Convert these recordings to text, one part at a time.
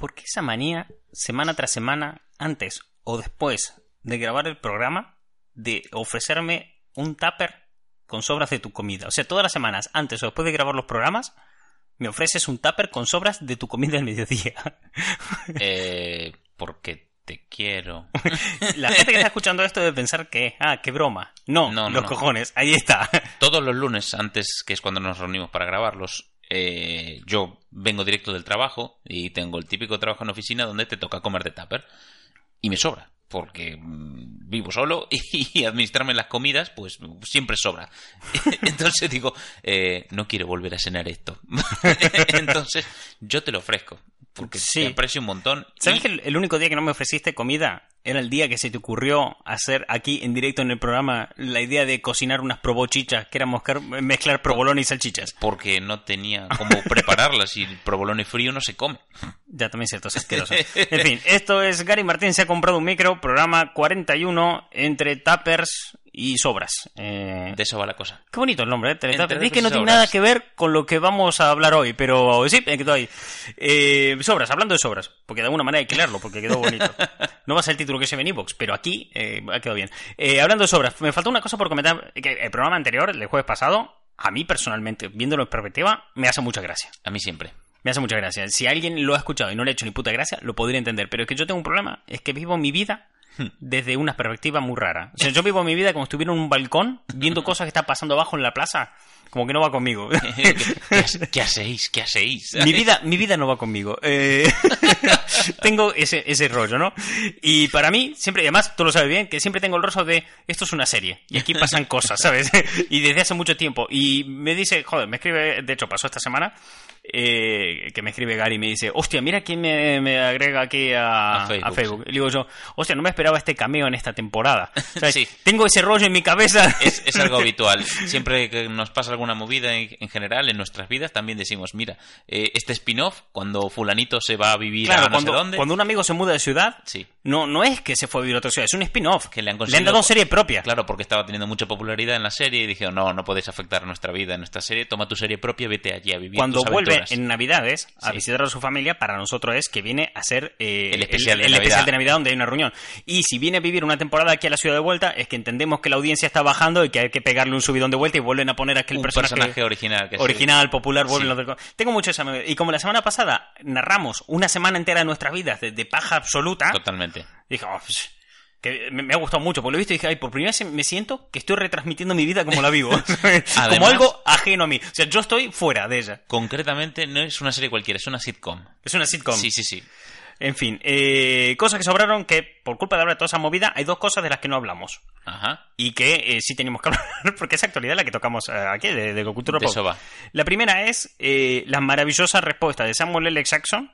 por qué esa manía, semana tras semana, antes o después de grabar el programa, de ofrecerme un tupper con sobras de tu comida? O sea, todas las semanas, antes o después de grabar los programas, me ofreces un tupper con sobras de tu comida al mediodía. Eh, porque te quiero. La gente que está escuchando esto debe pensar que, ah, qué broma. No, No, no, los no. cojones, ahí está. Todos los lunes, antes que es cuando nos reunimos para grabarlos, eh, yo vengo directo del trabajo y tengo el típico trabajo en oficina donde te toca comer de tupper y me sobra. Porque mm, vivo solo y administrarme las comidas, pues siempre sobra. Entonces digo, eh, no quiero volver a cenar esto. Entonces yo te lo ofrezco. Porque Sí. te aprecio un montón. ¿Sabes y- que el, el único día que no me ofreciste comida era el día que se te ocurrió hacer aquí en directo en el programa la idea de cocinar unas probochichas, que era moscar- mezclar provolón y salchichas? porque no tenía cómo prepararlas y el provolone frío no se come. Ya, también es cierto, es asqueroso. En fin, esto es Gary Martín se ha comprado un micro, programa 41 entre tappers y sobras. Eh, De eso va la cosa. Qué bonito el nombre, ¿eh? Teletapper. Entre Es que no tiene nada que ver con lo que vamos a hablar hoy, pero sí, quedó ahí. Eh, sobras, hablando de sobras, porque de alguna manera hay que leerlo, porque quedó bonito. No va a ser el título que se ve en iVoox, pero aquí eh, ha quedado bien. Eh, hablando de sobras, me faltó una cosa por comentar, que el programa anterior, el jueves pasado, a mí personalmente, viéndolo en perspectiva, me hace mucha gracia. A mí siempre. Me hace mucha gracia. Si alguien lo ha escuchado y no le ha hecho ni puta gracia, lo podría entender. Pero es que yo tengo un problema. Es que vivo mi vida desde una perspectiva muy rara. O sea, yo vivo mi vida como si estuviera en un balcón viendo cosas que están pasando abajo en la plaza. Como que no va conmigo. ¿Qué, qué- qué hacéis? ¿Qué hacéis? mi vida, mi vida no va conmigo. Eh, tengo ese, ese rollo, ¿no? Y para mí, siempre, y además, tú lo sabes bien, que siempre tengo el rollo de esto es una serie. Y aquí pasan cosas, ¿sabes? y desde hace mucho tiempo. Y me dice, joder, me escribe, de hecho, pasó esta semana. Eh, que me escribe Gary y me dice, hostia, mira quién me, me agrega aquí a, A Facebook, a Facebook. Y digo yo, hostia, no me esperaba este cameo en esta temporada. Sí. Tengo ese rollo en mi cabeza. Es, es algo habitual. Siempre que nos pasa alguna movida en, en general en nuestras vidas, también decimos, mira, eh, este spin-off, cuando fulanito se va a vivir Claro, a no cuando, sé dónde, cuando un amigo se muda de ciudad, Sí. no, no es que se fue a vivir a otra ciudad, es un spin-off. que le han, Le han dado serie propia. Claro, porque estaba teniendo mucha popularidad en la serie y dijeron, no, no puedes afectar nuestra vida en nuestra serie, toma tu serie propia, vete allí a vivir Cuando tus vuelve aventuras". en Navidades a Sí. visitar a su familia, para nosotros es que viene a ser eh, El especial de el Navidad. especial de Navidad donde hay una reunión. Y si viene a vivir una temporada aquí a la ciudad de vuelta, es que entendemos que la audiencia está bajando y que hay que pegarle un subidón de vuelta y vuelven a poner aquel Un personaje, personaje original que sí. original, popular, vuelven los del- Tengo mucho esa Y como la semana pasada narramos una semana entera de nuestras vidas de, de paja absoluta, Totalmente. dije, oh, pues, que me, ha gustado mucho, porque lo he visto y dije, ay, por primera vez me siento que estoy retransmitiendo mi vida como la vivo. como algo ajeno a mí. O sea, yo estoy fuera de ella. Concretamente, no es una serie cualquiera, es una sitcom. Es una sitcom. Sí, sí, sí. En fin, eh, cosas que sobraron que por culpa de hablar de toda esa movida hay dos cosas de las que no hablamos. Ajá. Y que eh, sí tenemos que hablar, porque es actualidad la que tocamos eh, aquí, de, de Cultura De Pop. eso va. La primera es eh, la maravillosa respuesta de Samuel L. Jackson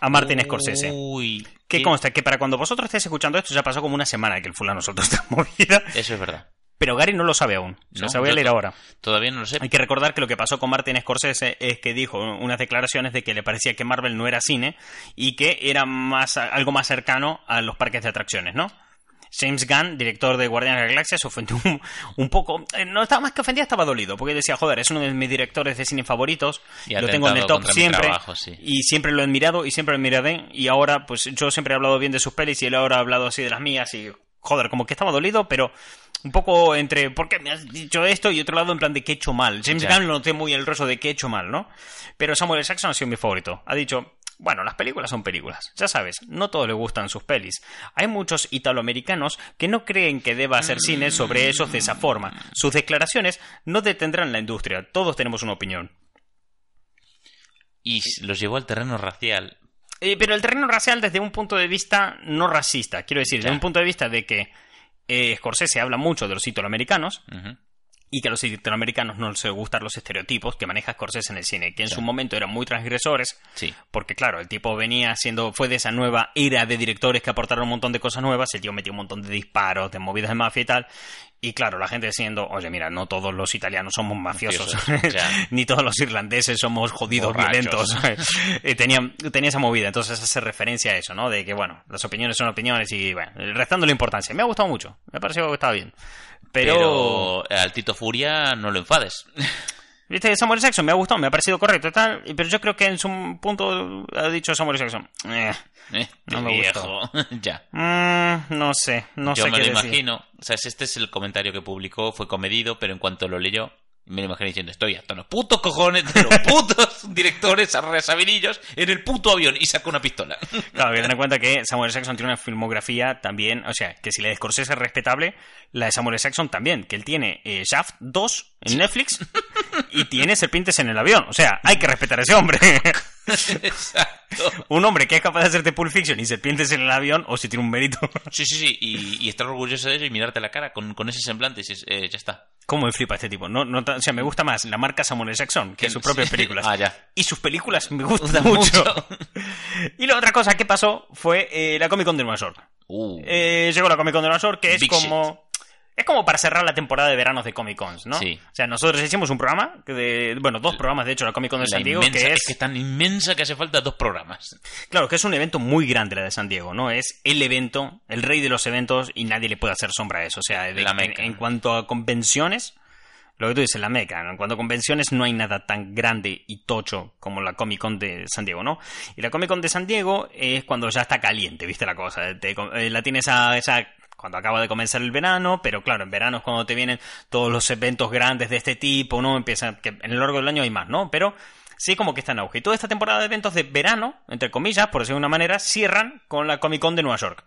a Martin Scorsese. Uy. Que consta que para cuando vosotros estéis escuchando esto ya pasó como una semana que el fulano soltó esta movida. Eso es verdad. Pero Gary no lo sabe aún. No, se voy a leer ahora. Todavía no lo sé. Hay que recordar que lo que pasó con Martin Scorsese es que dijo unas declaraciones de que le parecía que Marvel no era cine y que era más algo más cercano a los parques de atracciones, ¿no? James Gunn, director de Guardianes de la Galaxia, se ofendió un, un poco. eh, No estaba más que ofendido, estaba dolido, porque decía, joder, es uno de mis directores de cine favoritos, Y lo tengo en el top siempre, trabajo, sí. y siempre lo he admirado y siempre lo admiraré, y ahora, pues yo siempre he hablado bien de sus pelis y él ahora ha hablado así de las mías, y joder, como que estaba dolido, pero un poco entre, ¿por qué me has dicho esto? Y otro lado en plan de que he hecho mal. James Ya. Gunn lo noté muy el rostro de que he hecho mal, ¿no? Pero Samuel. Jackson ha sido mi favorito. Ha dicho, bueno, las películas son películas. Ya sabes, no todos les gustan sus pelis. Hay muchos italoamericanos que no creen que deba hacer cine sobre ellos de esa forma. Sus declaraciones no detendrán la industria. Todos tenemos una opinión. Y los llevó al terreno racial. Eh, pero el terreno racial desde un punto de vista no racista. Quiero decir, desde Ya. un punto de vista de que eh, Scorsese habla mucho de los italoamericanos. Y que a los latinoamericanos no les gustan los estereotipos que maneja Scorsese en el cine, que en su momento eran muy transgresores, Sí. porque claro, el tipo venía siendo, fue de esa nueva era de directores que aportaron un montón de cosas nuevas, el tío metió un montón de disparos, de movidas de mafia y tal, y claro, la gente diciendo, oye, mira, no todos los italianos somos mafiosos, Mafiosos, ni todos los irlandeses somos jodidos, Borrachos. violentos. y tenía, tenía esa movida, entonces hace referencia a eso, ¿no? De que, bueno, las opiniones son opiniones y, bueno, restando la importancia. Me ha gustado mucho, me ha parecido que estaba bien. Pero, Pero, eh, al Tito Furia no lo enfades. viste, Samuel Jackson me ha gustado, me ha parecido correcto y tal, pero yo creo que en su punto ha dicho Samuel Jackson, eh, Eh, No me viejo. ya. mm, no sé, no Yo sé me qué lo decir. imagino. O sea, este es el comentario que publicó, fue comedido, pero en cuanto lo leyó, me lo imagino diciendo, estoy hasta los putos cojones de los putos directores arrasabilillos en el puto avión y saco una pistola. Claro, hay que tener en cuenta que Samuel Jackson tiene una filmografía también, o sea, que si la de Scorsese es respetable, la de Samuel Jackson también, que él tiene eh, Shaft 2 en Netflix y tiene Serpientes en el avión. O sea, hay que respetar a ese hombre. Exacto. un hombre que es capaz de hacerte Pulp Fiction y Serpientes en el avión, o si tiene un mérito. Sí, sí, sí. Y, y estar orgulloso de eso y mirarte la cara con, con ese semblante y dices, eh, ya está. ¿Cómo me flipa este tipo? No, no, o sea, me gusta más la marca Samuel Jackson que sus propias películas. Ah, ya. Y sus películas me gustan mucho. y la otra cosa que pasó fue eh, la Comic Con de Nueva York. Uh, Eh, llegó la Comic Con de Nueva York, que es Big como. Es como para cerrar la temporada de veranos de Comic Cons, ¿no? Sí. O sea, nosotros hicimos un programa, de, bueno, dos programas de hecho, la Comic Con de la San Diego, inmensa- que es... es, que es tan inmensa que hace falta dos programas. claro, que es un evento muy grande la de San Diego, ¿no? Es el evento, el rey de los eventos y nadie le puede hacer sombra a eso. O sea, de- La en, meca. en cuanto a convenciones, lo que tú dices, la meca, ¿no? En cuanto a convenciones no hay nada tan grande y tocho como la Comic Con de San Diego, ¿no? Y la Comic Con de San Diego es cuando ya está caliente, ¿viste la cosa? Te- eh, la tienes a esa cuando acaba de comenzar el verano, pero claro, en verano es cuando te vienen todos los eventos grandes de este tipo, ¿no? Empiezan, que en el largo del año hay más, ¿no? Pero sí como que está en auge. Y toda esta temporada de eventos de verano, entre comillas, por decirlo de una manera, cierran con la Comic Con de Nueva York.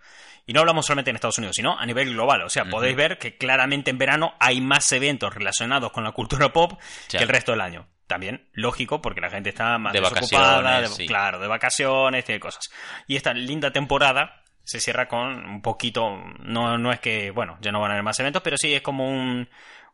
Y no hablamos solamente en Estados Unidos, sino a nivel global. O sea, podéis ver que claramente en verano hay más eventos relacionados con la cultura pop Ya. que el resto del año. También, lógico, porque la gente está más De desocupada, vacaciones, de- sí. claro, de vacaciones, tiene cosas. Y esta linda temporada se cierra con un poquito, no, no es que, bueno, ya no van a haber más eventos, pero sí es como un,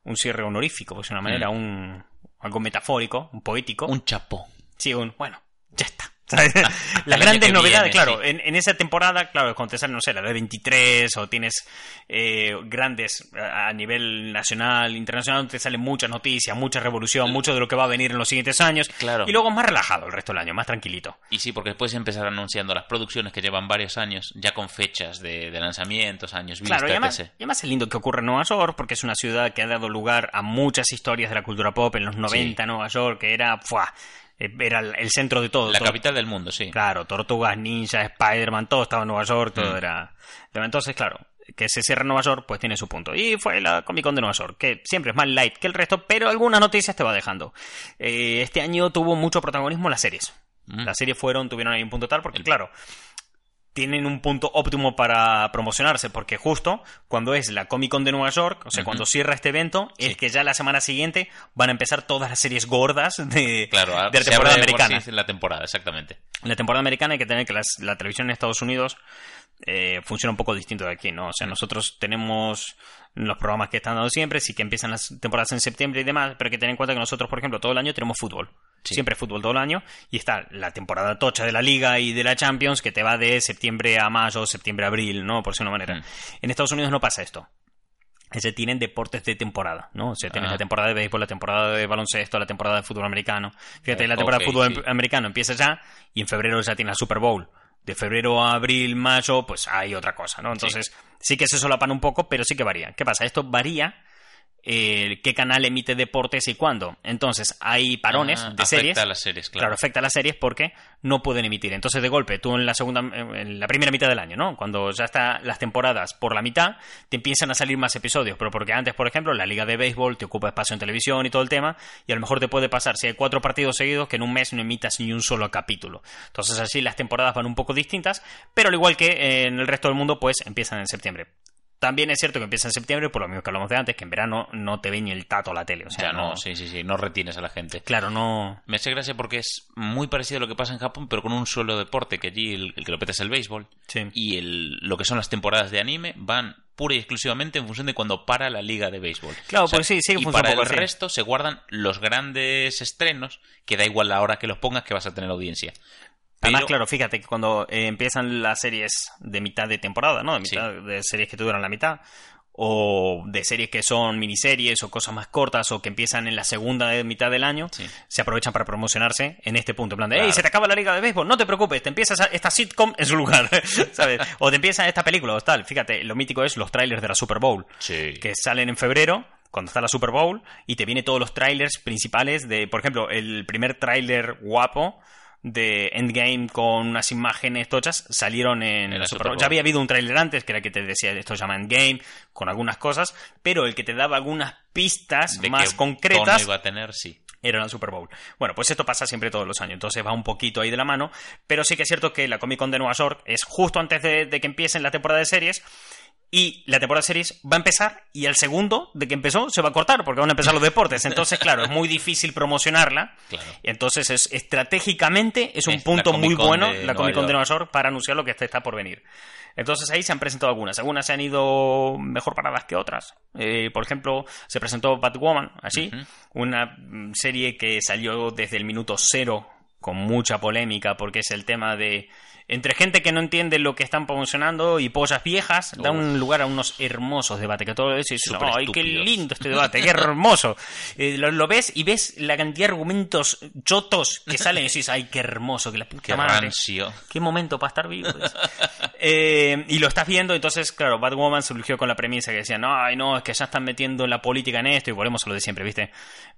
un cierre honorífico, pues de una manera, un, algo metafórico, un poético. Un chapó. Sí, un, bueno, ya está. El Las grandes novedades, viene, claro, sí. en, en esa temporada, claro, cuando te sale, no sé, la de 23 o tienes eh, grandes a nivel nacional, internacional, te salen muchas noticias, mucha revolución, mucho de lo que va a venir en los siguientes años. Claro. Y luego más relajado el resto del año, más tranquilito. Y sí, porque después empezar anunciando las producciones que llevan varios años, ya con fechas de, de lanzamientos, años vista, Claro, y además, y además es lindo que ocurre en Nueva York, porque es una ciudad que ha dado lugar a muchas historias de la cultura pop en los 90, Nueva York, que era, ¡fua! Eh, era el centro de todo. La todo- capital del mundo, sí. Claro, Tortugas, Ninja, Spider-Man, todo estaba en Nueva York, todo Mm. era... Entonces, claro, que se cierra en Nueva York, pues tiene su punto. Y fue la Comic Con de Nueva York, que siempre es más light que el resto, pero algunas noticias te va dejando. Eh, este año tuvo mucho protagonismo las series. Mm. Las series fueron, tuvieron ahí un punto tal, porque claro, tienen un punto óptimo para promocionarse, porque justo cuando es la Comic Con de Nueva York, o sea, cuando cierra este evento, es que ya la semana siguiente van a empezar todas las series gordas de, Claro, ah, de la temporada americana. sí la temporada, exactamente. En la temporada americana hay que tener que las- la televisión en Estados Unidos eh, funciona un poco distinto de aquí, ¿no? O sea, nosotros tenemos los programas que están dando siempre, sí que empiezan las temporadas en septiembre y demás, pero hay que tener en cuenta que nosotros, por ejemplo, todo el año tenemos fútbol. Sí. Siempre fútbol todo el año. Y está la temporada tocha de la Liga y de la Champions, que te va de septiembre a mayo, septiembre a abril, ¿no? Por si una manera. Mm. En Estados Unidos no pasa esto. Se tienen deportes de temporada, ¿no? O sea, tienes Ah. la temporada de béisbol, la temporada de baloncesto, la temporada de fútbol americano. Fíjate, Eh, la temporada ok, de fútbol sí. americano empieza ya y en febrero ya tienes la Super Bowl. De febrero a abril, mayo, pues hay otra cosa, ¿no? Entonces, sí, que se solapan un poco, pero sí que varía. ¿Qué pasa? Esto varía eh, qué canal emite deportes y cuándo. Entonces, hay parones Ah, de afecta series. a las series, Claro. claro. afecta a las series porque no pueden emitir. Entonces, de golpe, tú en la segunda, en la primera mitad del año, ¿no? Cuando ya están las temporadas por la mitad, te empiezan a salir más episodios. Pero porque antes, por ejemplo, la liga de béisbol te ocupa espacio en televisión y todo el tema, y a lo mejor te puede pasar si hay cuatro partidos seguidos que en un mes no emitas ni un solo capítulo. Entonces, así las temporadas van un poco distintas, pero al igual que en el resto del mundo, pues empiezan en septiembre. También es cierto que empieza en septiembre, por lo mismo que hablamos de antes, que en verano no te ve ni el tato a la tele. O sea, ya no, sí, sí, sí, no retienes a la gente. Claro, no. Me hace gracia porque es muy parecido a lo que pasa en Japón, pero con un solo deporte, que allí el, el que lo peta es el béisbol. Sí. Y el, lo que son las temporadas de anime van pura y exclusivamente en función de cuando para la liga de béisbol. Claro, pues sí, sí y para el así. resto se guardan los grandes estrenos, que da igual la hora que los pongas que vas a tener audiencia. Además, Pero- claro, fíjate que cuando eh, empiezan las series de mitad de temporada, ¿no? De, Sí. mitad, de series que te duran la mitad, o de series que son miniseries o cosas más cortas, o que empiezan en la segunda mitad del año, Sí. se aprovechan para promocionarse en este punto. En plan de, Claro. hey, se te acaba la liga de béisbol, no te preocupes, te empiezas a- esta sitcom en su lugar, ¿sabes? O te empieza esta película o tal. Fíjate, lo mítico es los trailers de la Super Bowl Sí. que salen en febrero, cuando está la Super Bowl, y te viene todos los trailers principales de, por ejemplo, el primer tráiler guapo de Endgame con unas imágenes tochas salieron en, En la Super Bowl. Ya había habido un tráiler antes que era que te decía esto se llama Endgame con algunas cosas, pero el que te daba algunas pistas de más concretas tono iba a tener, sí. era la Super Bowl. Bueno, pues esto pasa siempre todos los años, entonces va un poquito ahí de la mano, pero sí que es cierto que la Comic Con de Nueva York es justo antes de, de que empiecen la temporada de series y la temporada de series va a empezar y al segundo de que empezó se va a cortar porque van a empezar los deportes, entonces claro, es muy difícil promocionarla. Claro. Entonces es estratégicamente es un Es punto muy bueno la Comic Con de. Nueva York para anunciar lo que está, está por venir. Entonces ahí se han presentado algunas. Algunas se han ido mejor paradas que otras. Eh, por ejemplo, se presentó Batwoman, así, una mm, serie que salió desde el minuto cero con mucha polémica porque es el tema de entre gente que no entiende lo que están promocionando y pollas viejas, da Uf. un lugar a unos hermosos debates que todo eso Súper ¡ay, qué estúpidos". lindo este debate, qué hermoso! Eh, lo, lo ves y ves la cantidad de argumentos chotos que salen y dices, ¡ay, qué hermoso! Que la puta Qué madre. rancio. Qué momento para estar vivo. Eh, y lo estás viendo, entonces, claro, Batwoman surgió con la premisa que decían, no, ay, no, es que ya están metiendo la política en esto, y volvemos a lo de siempre, ¿viste?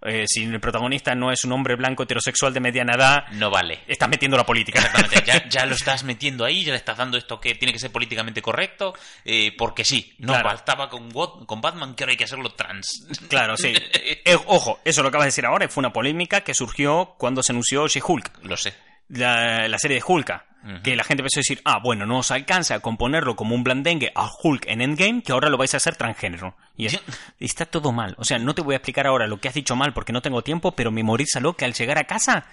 Eh, si el protagonista no es un hombre blanco heterosexual de mediana edad, No vale. estás metiendo la política. Exactamente, ya, ya lo estás metiendo ahí, ya le estás dando esto que tiene que ser políticamente correcto, eh, porque sí, no Claro. bastaba con, God- con Batman, que ahora hay que hacerlo trans. Claro, sí. Eh, ojo, eso lo acabas de decir ahora, fue una polémica que surgió cuando se anunció She-Hulk. Lo sé. la, la serie de Hulk. Que la gente empezó a decir, ah, bueno, no os alcanza a componerlo como un blandengue a Hulk en Endgame, que ahora lo vais a hacer transgénero. Y, es- está todo mal. O sea, no te voy a explicar ahora lo que has dicho mal porque no tengo tiempo, pero memorízalo que al llegar a casa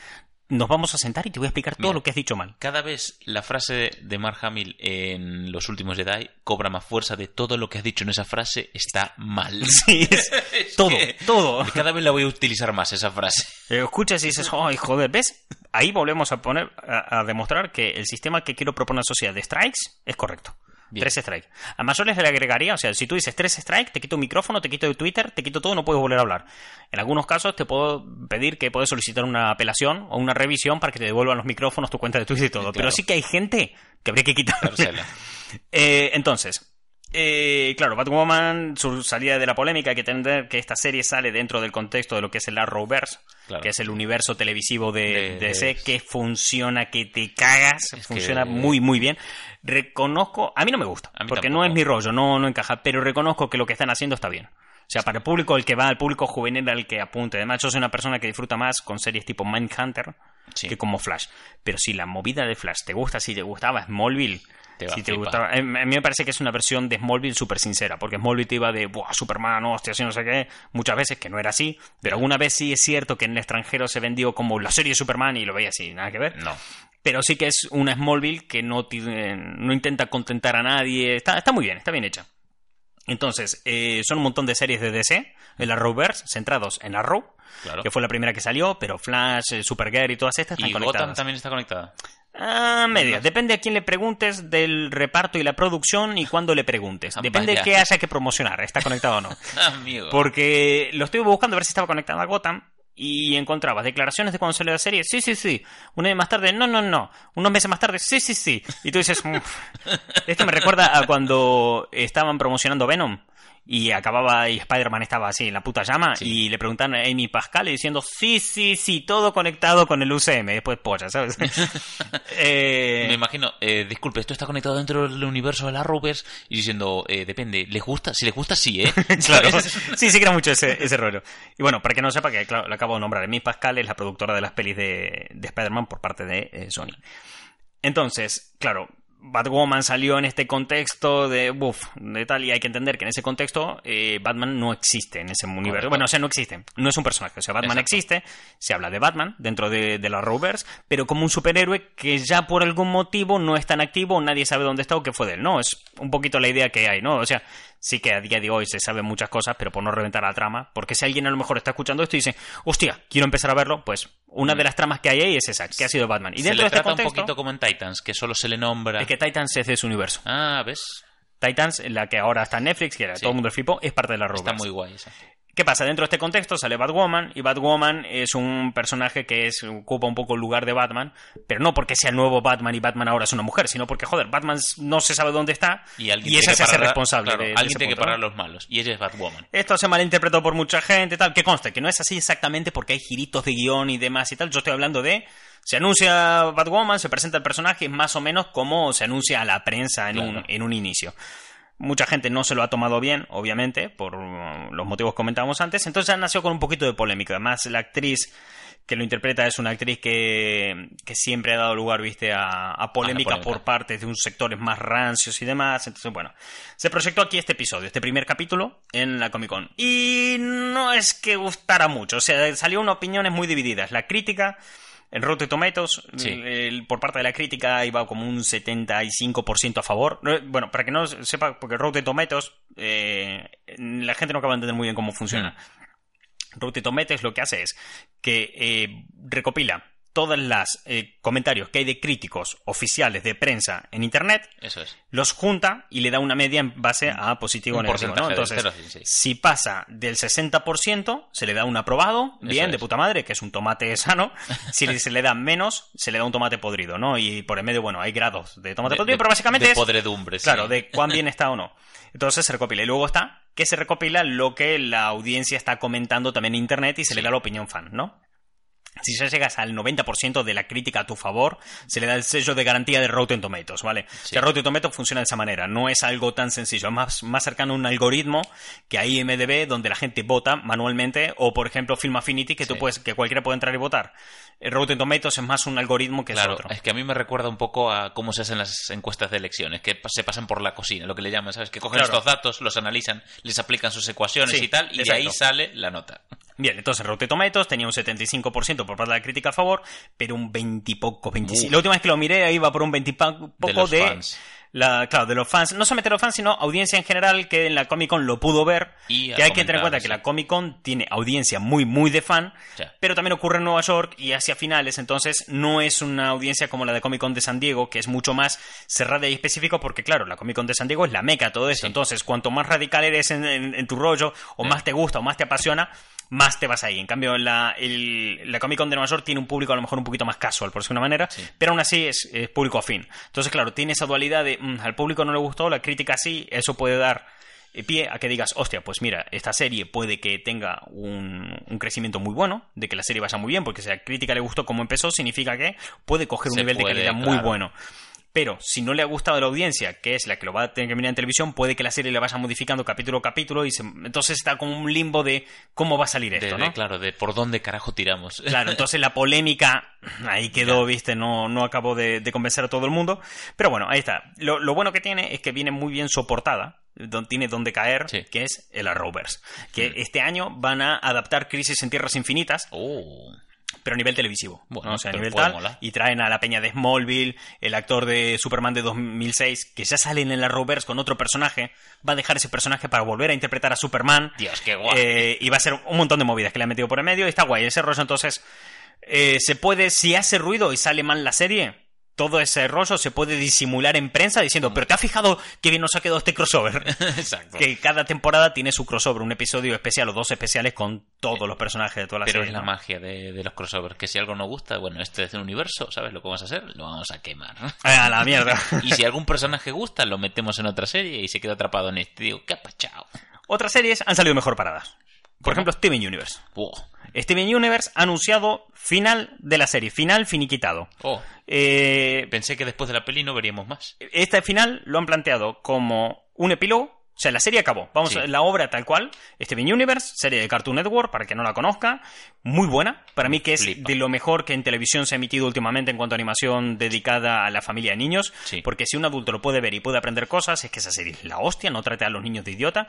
nos vamos a sentar y te voy a explicar todo lo que has dicho mal. Cada vez la frase de Mark Hamill en los últimos Jedi cobra más fuerza de todo lo que has dicho en esa frase está mal. Sí, es Es todo, que todo. Cada vez la voy a utilizar más esa frase. Eh, Escuchas y dices, ay, joder, ¿ves? Ahí volvemos a poner, a, a demostrar que el sistema que quiero proponer a la sociedad de strikes es correcto. Bien. Tres strikes. A mayores le agregaría, o sea, si tú dices tres strikes, te quito el micrófono, te quito el Twitter, te quito todo, no puedes volver a hablar. En algunos casos te puedo pedir que puedes solicitar una apelación o una revisión para que te devuelvan los micrófonos, tu cuenta de Twitter y todo. Pero sí que hay gente que habría que quitar. Eh, entonces, eh, claro, Batwoman, su salida de la polémica, hay que entender que esta serie sale dentro del contexto de lo que es el Arrowverse, Claro. que es el universo televisivo de, De- de DC, que funciona, que te cagas, Es funciona que- muy, muy bien. Reconozco, a mí no me gusta, porque tampoco. no es mi rollo, no, no encaja, pero reconozco que lo que están haciendo está bien. O sea, para el público el que va, al público juvenil al que apunte. Además, yo soy una persona que disfruta más con series tipo Mindhunter Sí. que como Flash. Pero si la movida de Flash te gusta, si te gustaba Smallville, Te si a te gustaba, eh, a mí me parece que es una versión de Smallville súper sincera, porque Smallville te iba de, Buah, Superman, hostia, así no sé qué, muchas veces que no era así, pero alguna vez sí es cierto que en el extranjero se vendió como la serie de Superman y lo veía así, nada que ver. No. Pero sí que es una Smallville que no, tiene- no intenta contentar a nadie, está, está muy bien, está bien hecha. Entonces, eh, son un montón de series de DC, el Arrowverse, centrados en Arrow, Claro. que fue la primera que salió, pero Flash, eh, Supergirl y todas estas están Y conectadas. Gotham también está conectada. Ah, media. Depende a quién le preguntes del reparto y la producción y cuándo le preguntes. Ah, Depende de qué haya que promocionar, está conectado o no. Amigo. Porque lo estuve buscando a ver si estaba conectado a Gotham y encontrabas declaraciones de cuando salió la serie. Sí, sí, sí. Un año más tarde, no, no, no. Unos meses más tarde, sí, sí, sí. Y tú dices, "Uf". esto me recuerda a cuando estaban promocionando Venom. Y acababa y Spider-Man estaba así en la puta llama Sí. y le preguntaron a Amy Pascal y diciendo sí, sí, sí, todo conectado con el UCM. Después polla, ¿sabes? Eh, Me imagino, eh, disculpe, esto está conectado dentro del universo de la Rovers y diciendo, eh, depende, ¿les gusta? Si les gusta, sí, ¿eh? Claro, sí, sí que era mucho ese, ese rollo. Y bueno, para que no sepa, que claro, lo acabo de nombrar, Amy Pascal es la productora de las pelis de, de Spider-Man por parte de eh, Sony. Entonces, claro, Batwoman salió en este contexto de, uff, de tal, y hay que entender que en ese contexto eh, Batman no existe en ese universo. Correcto. Bueno, o sea, no existe, no es un personaje. O sea, Batman Exacto. existe, se habla de Batman dentro de, de la Rovers, pero como un superhéroe que ya por algún motivo no es tan activo, nadie sabe dónde está o qué fue de él, ¿no? Es un poquito la idea que hay, ¿no? O sea, sí que a día de hoy se saben muchas cosas, pero por no reventar la trama, porque si alguien a lo mejor está escuchando esto y dice, hostia, quiero empezar a verlo, pues una de las tramas que hay ahí es esa, que ha sido Batman. Y se dentro le de este trata contexto, un poquito como en Titans, que solo se le nombra... es que Titans es de su universo. Ah, ¿ves? Titans, la que ahora está en Netflix, que era, Sí. todo el mundo flipó, es parte de la Está Arrowverse. muy guay esa. ¿Qué pasa? Dentro de este contexto sale Batwoman y Batwoman es un personaje que es, ocupa un poco el lugar de Batman, pero no porque sea el nuevo Batman y Batman ahora es una mujer, sino porque, joder, Batman no se sabe dónde está Y, esa tiene se hace responsable claro, de, alguien tiene que parar los malos. Y ella es Batwoman. Esto se malinterpretó por mucha gente y tal. Que conste, que no es así exactamente porque hay giritos de guion y demás y tal. Yo estoy hablando de. Se anuncia Batwoman, se presenta el personaje, más o menos como se anuncia a la prensa en, un, en un inicio. Mucha gente no se lo ha tomado bien, obviamente, por uh, los motivos que comentábamos antes. Entonces ya nació con un poquito de polémica. Además, la actriz que lo interpreta es una actriz que, que siempre ha dado lugar, viste, a, a polémica polémica. por parte de unos sectores más rancios y demás. Entonces, bueno, se proyectó aquí este episodio, este primer capítulo en la Comic Con. Y no es que gustara mucho, o sea, salió una opiniones muy divididas. La crítica, en Rotten Tomatoes, Sí. el- por parte de la crítica iba como un 75% a favor. No, Bueno, para que no sepa, porque Rotten Tomatoes, eh, la gente no acaba de entender muy bien cómo funciona. Rotten Tomatoes lo que hace es que eh, recopila todas las eh, comentarios que hay de críticos oficiales de prensa en internet, Eso es. los junta y le da una media en base a positivo o negativo. Entonces, cero, sí, sí. si pasa del 60%, se le da un aprobado, bien, de puta madre, que es un tomate sano. si se le da menos, se le da un tomate podrido, ¿no? Y por en medio, bueno, hay grados de tomate De- podrido, de- pero básicamente de es... podredumbre, sí. Claro, de cuán bien está o no. Entonces se recopila. Y luego está que se recopila lo que la audiencia está comentando también en internet y se le da la opinión fan, ¿no? Si ya llegas al 90% de la crítica a tu favor, se le da el sello de garantía de Rotten Tomatoes, ¿vale? Sea, Rotten Tomatoes funciona de esa manera, no es algo tan sencillo, es más, más cercano a un algoritmo que hay IMDB donde la gente vota manualmente, o por ejemplo Film Affinity, que tú Sí. puedes, que cualquiera puede entrar y votar. El Rotten Tomatoes es más un algoritmo que Claro, es otro. es que a mí me recuerda un poco a cómo se hacen las encuestas de elecciones, que se pasan por la cocina, lo que le llaman, ¿sabes? Que cogen Claro. estos datos, los analizan, les aplican sus ecuaciones Sí, y tal, y de ahí sale la nota. Bien, entonces Rotten Tomatoes tenía un 75% por parte de la crítica a favor, pero un 20 y poco, 25. Uf. La última vez que lo miré ahí iba por un 20 y poco los de, fans. La, claro, de los fans, no solamente los fans, sino audiencia en general que en la Comic Con lo pudo ver. Y que hay que tener en cuenta sí. que la Comic Con tiene audiencia muy, muy de fan, Sí. pero también ocurre en Nueva York y hacia finales, entonces no es una audiencia como la de Comic Con de San Diego, que es mucho más cerrada y específica, porque claro, la Comic Con de San Diego es la meca de todo esto, Sí. entonces cuanto más radical eres en, en- en tu rollo, o más te gusta, o más te apasiona, más te vas ahí. En cambio, la, el- la Comic Con de Nueva York tiene un público a lo mejor un poquito más casual, por decirlo de una manera, pero aún así es, es público afín. Entonces, claro, tiene esa dualidad de mm, al público no le gustó, la crítica sí, eso puede dar eh, pie a que digas, hostia, pues mira, esta serie puede que tenga un, un crecimiento muy bueno, de que la serie vaya muy bien, porque si a la crítica le gustó como empezó, significa que puede coger un Se nivel puede, de calidad muy bueno. Pero si no le ha gustado a la audiencia, que es la que lo va a tener que mirar en televisión, puede que la serie le vaya modificando capítulo a capítulo y se- entonces está como un limbo de cómo va a salir esto, de- ¿no? claro, de por dónde carajo tiramos. Claro, entonces la polémica ahí quedó, viste, no, no acabó de, de convencer a todo el mundo. Pero bueno, ahí está. Lo, lo bueno que tiene es que viene muy bien soportada, don- tiene donde caer, Sí. que es el Arrowverse. Que Mm. este año van a adaptar Crisis en Tierras Infinitas, Oh, pero a nivel televisivo. Bueno, ¿no? O sea, a nivel tal. molar. Y traen a la peña de Smallville, el actor de Superman de 2006, que ya sale en el Arrowverse con otro personaje. Va a dejar ese personaje para volver a interpretar a Superman. Dios, qué guay. Eh, y va a ser un montón de movidas que le han metido por el medio. Y está guay ese rollo. Entonces, eh, se puede, si hace ruido y sale mal la serie, todo ese rollo se puede disimular en prensa diciendo, pero ¿te has fijado qué bien nos ha quedado este crossover? Exacto. que cada temporada tiene su crossover, un episodio especial o dos especiales con todos los personajes de toda la Pero serie. es la magia de, de los crossovers, que si algo no gusta, bueno, este es el universo, ¿sabes lo que vamos a hacer? Lo vamos a quemar. A la mierda. y si algún personaje gusta, lo metemos en otra serie y se queda atrapado en este. Digo, ¿qué ha pachao? Otras series han salido mejor paradas. Por ejemplo, Steven Universe. Oh, Steven Universe ha anunciado final de la serie, final finiquitado. oh. Eh, Pensé que después de la peli no veríamos más. este final lo han planteado como un epílogo. O sea, la serie acabó. Vamos Sí. a la obra tal cual. Steven Universe, serie de Cartoon Network, para que no la conozca. Muy buena. Para mí que es Flipa. de lo mejor que en televisión se ha emitido últimamente en cuanto a animación dedicada a la familia de niños. Sí. Porque si un adulto lo puede ver y puede aprender cosas, es que esa serie es la hostia, no trate a los niños de idiota.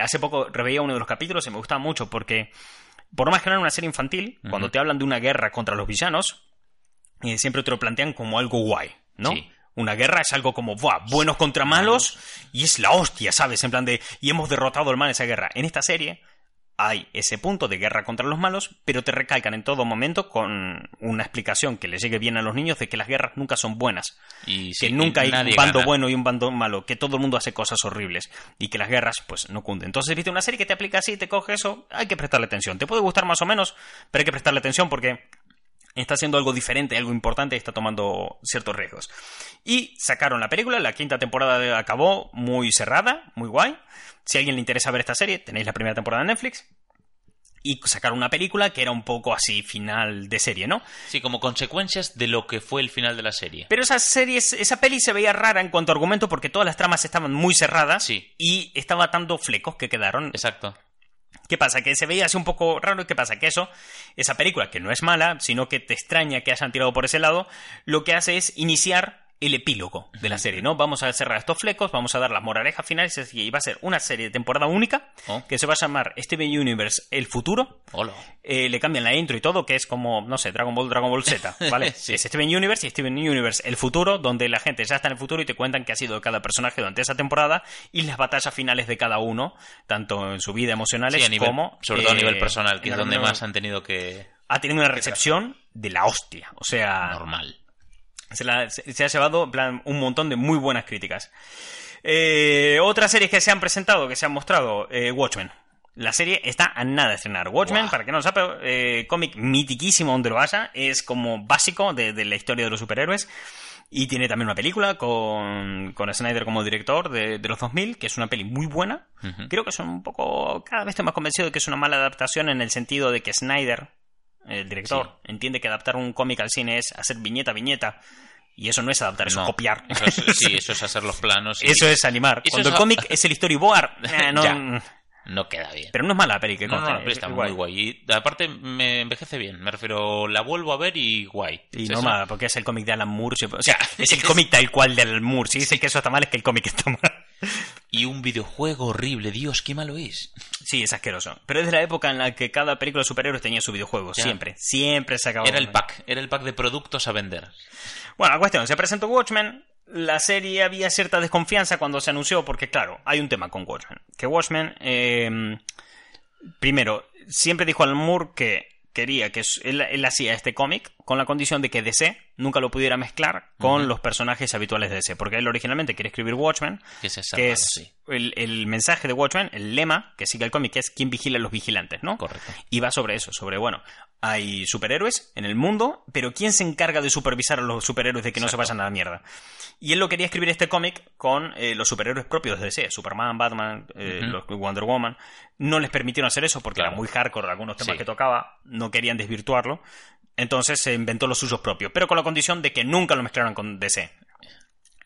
Hace poco reveía uno de los capítulos y me gustaba mucho porque, por más que no era una serie infantil, cuando te hablan de una guerra contra los villanos, eh, siempre te lo plantean como algo guay, ¿no? Sí. Una guerra es algo como, ¡buah! Buenos contra malos y es la hostia, ¿sabes? En plan de, y hemos derrotado al mal en esa guerra. En esta serie hay ese punto de guerra contra los malos, pero te recalcan en todo momento con una explicación que les llegue bien a los niños de que las guerras nunca son buenas. Y que sí, nunca hay un bando gana. bueno y un bando malo, que todo el mundo hace cosas horribles y que las guerras pues no cunden. Entonces, viste una serie que te aplica así, te coge eso, hay que prestarle atención. Te puede gustar más o menos, pero hay que prestarle atención porque está haciendo algo diferente, algo importante está tomando ciertos riesgos. Y sacaron la película, la quinta temporada acabó muy cerrada, muy guay. Si a alguien le interesa ver esta serie, tenéis la primera temporada en Netflix. Y sacaron una película que era un poco así final de serie, ¿no? Sí, como consecuencias de lo que fue el final de la serie. Pero esa serie, esa peli se veía rara en cuanto a argumento porque todas las tramas estaban muy cerradas Sí. y estaba dando flecos que quedaron. Exacto. ¿Qué pasa? Que se veía así un poco raro. ¿Qué pasa? Que eso, esa película, que no es mala, sino que te extraña que hayan tirado por ese lado, lo que hace es iniciar el epílogo de la serie, ¿no? Vamos a cerrar estos flecos, vamos a dar las moralejas finales y va a ser una serie de temporada única Oh. que se va a llamar Steven Universe El Futuro. Hola. Eh, le cambian la intro y todo, que es como, no sé, Dragon Ball, Dragon Ball Z, ¿vale? Sí. Es Steven Universe y Steven Universe el futuro, donde la gente ya está en el futuro y te cuentan qué ha sido cada personaje durante esa temporada y las batallas finales de cada uno, tanto en su vida Sí, nivel, como... sobre todo a eh, nivel personal, que es donde más han tenido que... Ha tenido una recepción de la hostia, o sea... Normal. Se, la- se- se ha llevado en plan, un montón de muy buenas críticas. Eh, otras series que se han presentado, que se han mostrado, eh, Watchmen. La serie está a nada de estrenar. Watchmen, para que no lo sepa, eh, cómic mitiquísimo donde lo haya, es como básico de, de la historia de los superhéroes. Y tiene también una película con, con Snyder como director de, de los 2000, que es una peli muy buena. Creo que son un poco... Cada vez estoy más convencido de que es una mala adaptación en el sentido de que Snyder, el director, entiende que adaptar un cómic al cine es hacer viñeta a viñeta. Y eso no es adaptar, eso No, es copiar. Eso es, sí, eso es hacer los planos. y Eso es animar. Eso Cuando es el cómic es el storyboard, eh, no- Ya. No queda bien. pero no es mala la peli que no, no, conste, la peli es está guay. muy guay. Y aparte me envejece bien. Me refiero, la vuelvo a ver y guay. Y no mala, porque es el cómic de Alan Moore. O sea, es el cómic tal cual de Alan Moore. Si dice que eso está mal, es que el cómic está mal. Y un videojuego horrible. Dios, qué malo es. Sí, es asqueroso. Pero es de la época en la que cada película de superhéroes tenía su videojuego. Ya. Siempre. Siempre se acababa. Era el pack. Era el pack de productos a vender. Bueno, la cuestión, se presentó Watchmen. La serie había cierta desconfianza cuando se anunció, porque claro, hay un tema con Watchmen. Que Watchmen, eh, primero, siempre dijo Alan Moore que quería que él, él hacía este cómic con la condición de que DC nunca lo pudiera mezclar con los personajes habituales de DC. Porque él originalmente quiere escribir Watchmen, Que es que raro, es sí. el, el mensaje de Watchmen, el lema que sigue el cómic, que es quién vigila a los vigilantes, ¿no? Correcto. Y va sobre eso, sobre, bueno, hay superhéroes en el mundo, pero ¿quién se encarga de supervisar a los superhéroes de que no se vayan a la mierda? Y él lo quería escribir este cómic con eh, los superhéroes propios de DC, Superman, Batman, eh, los- Wonder Woman. No les permitieron hacer eso porque Claro. era muy hardcore algunos temas Sí. que tocaba, no querían desvirtuarlo. Entonces se inventó los suyos propios, pero con la condición de que nunca lo mezclaran con DC.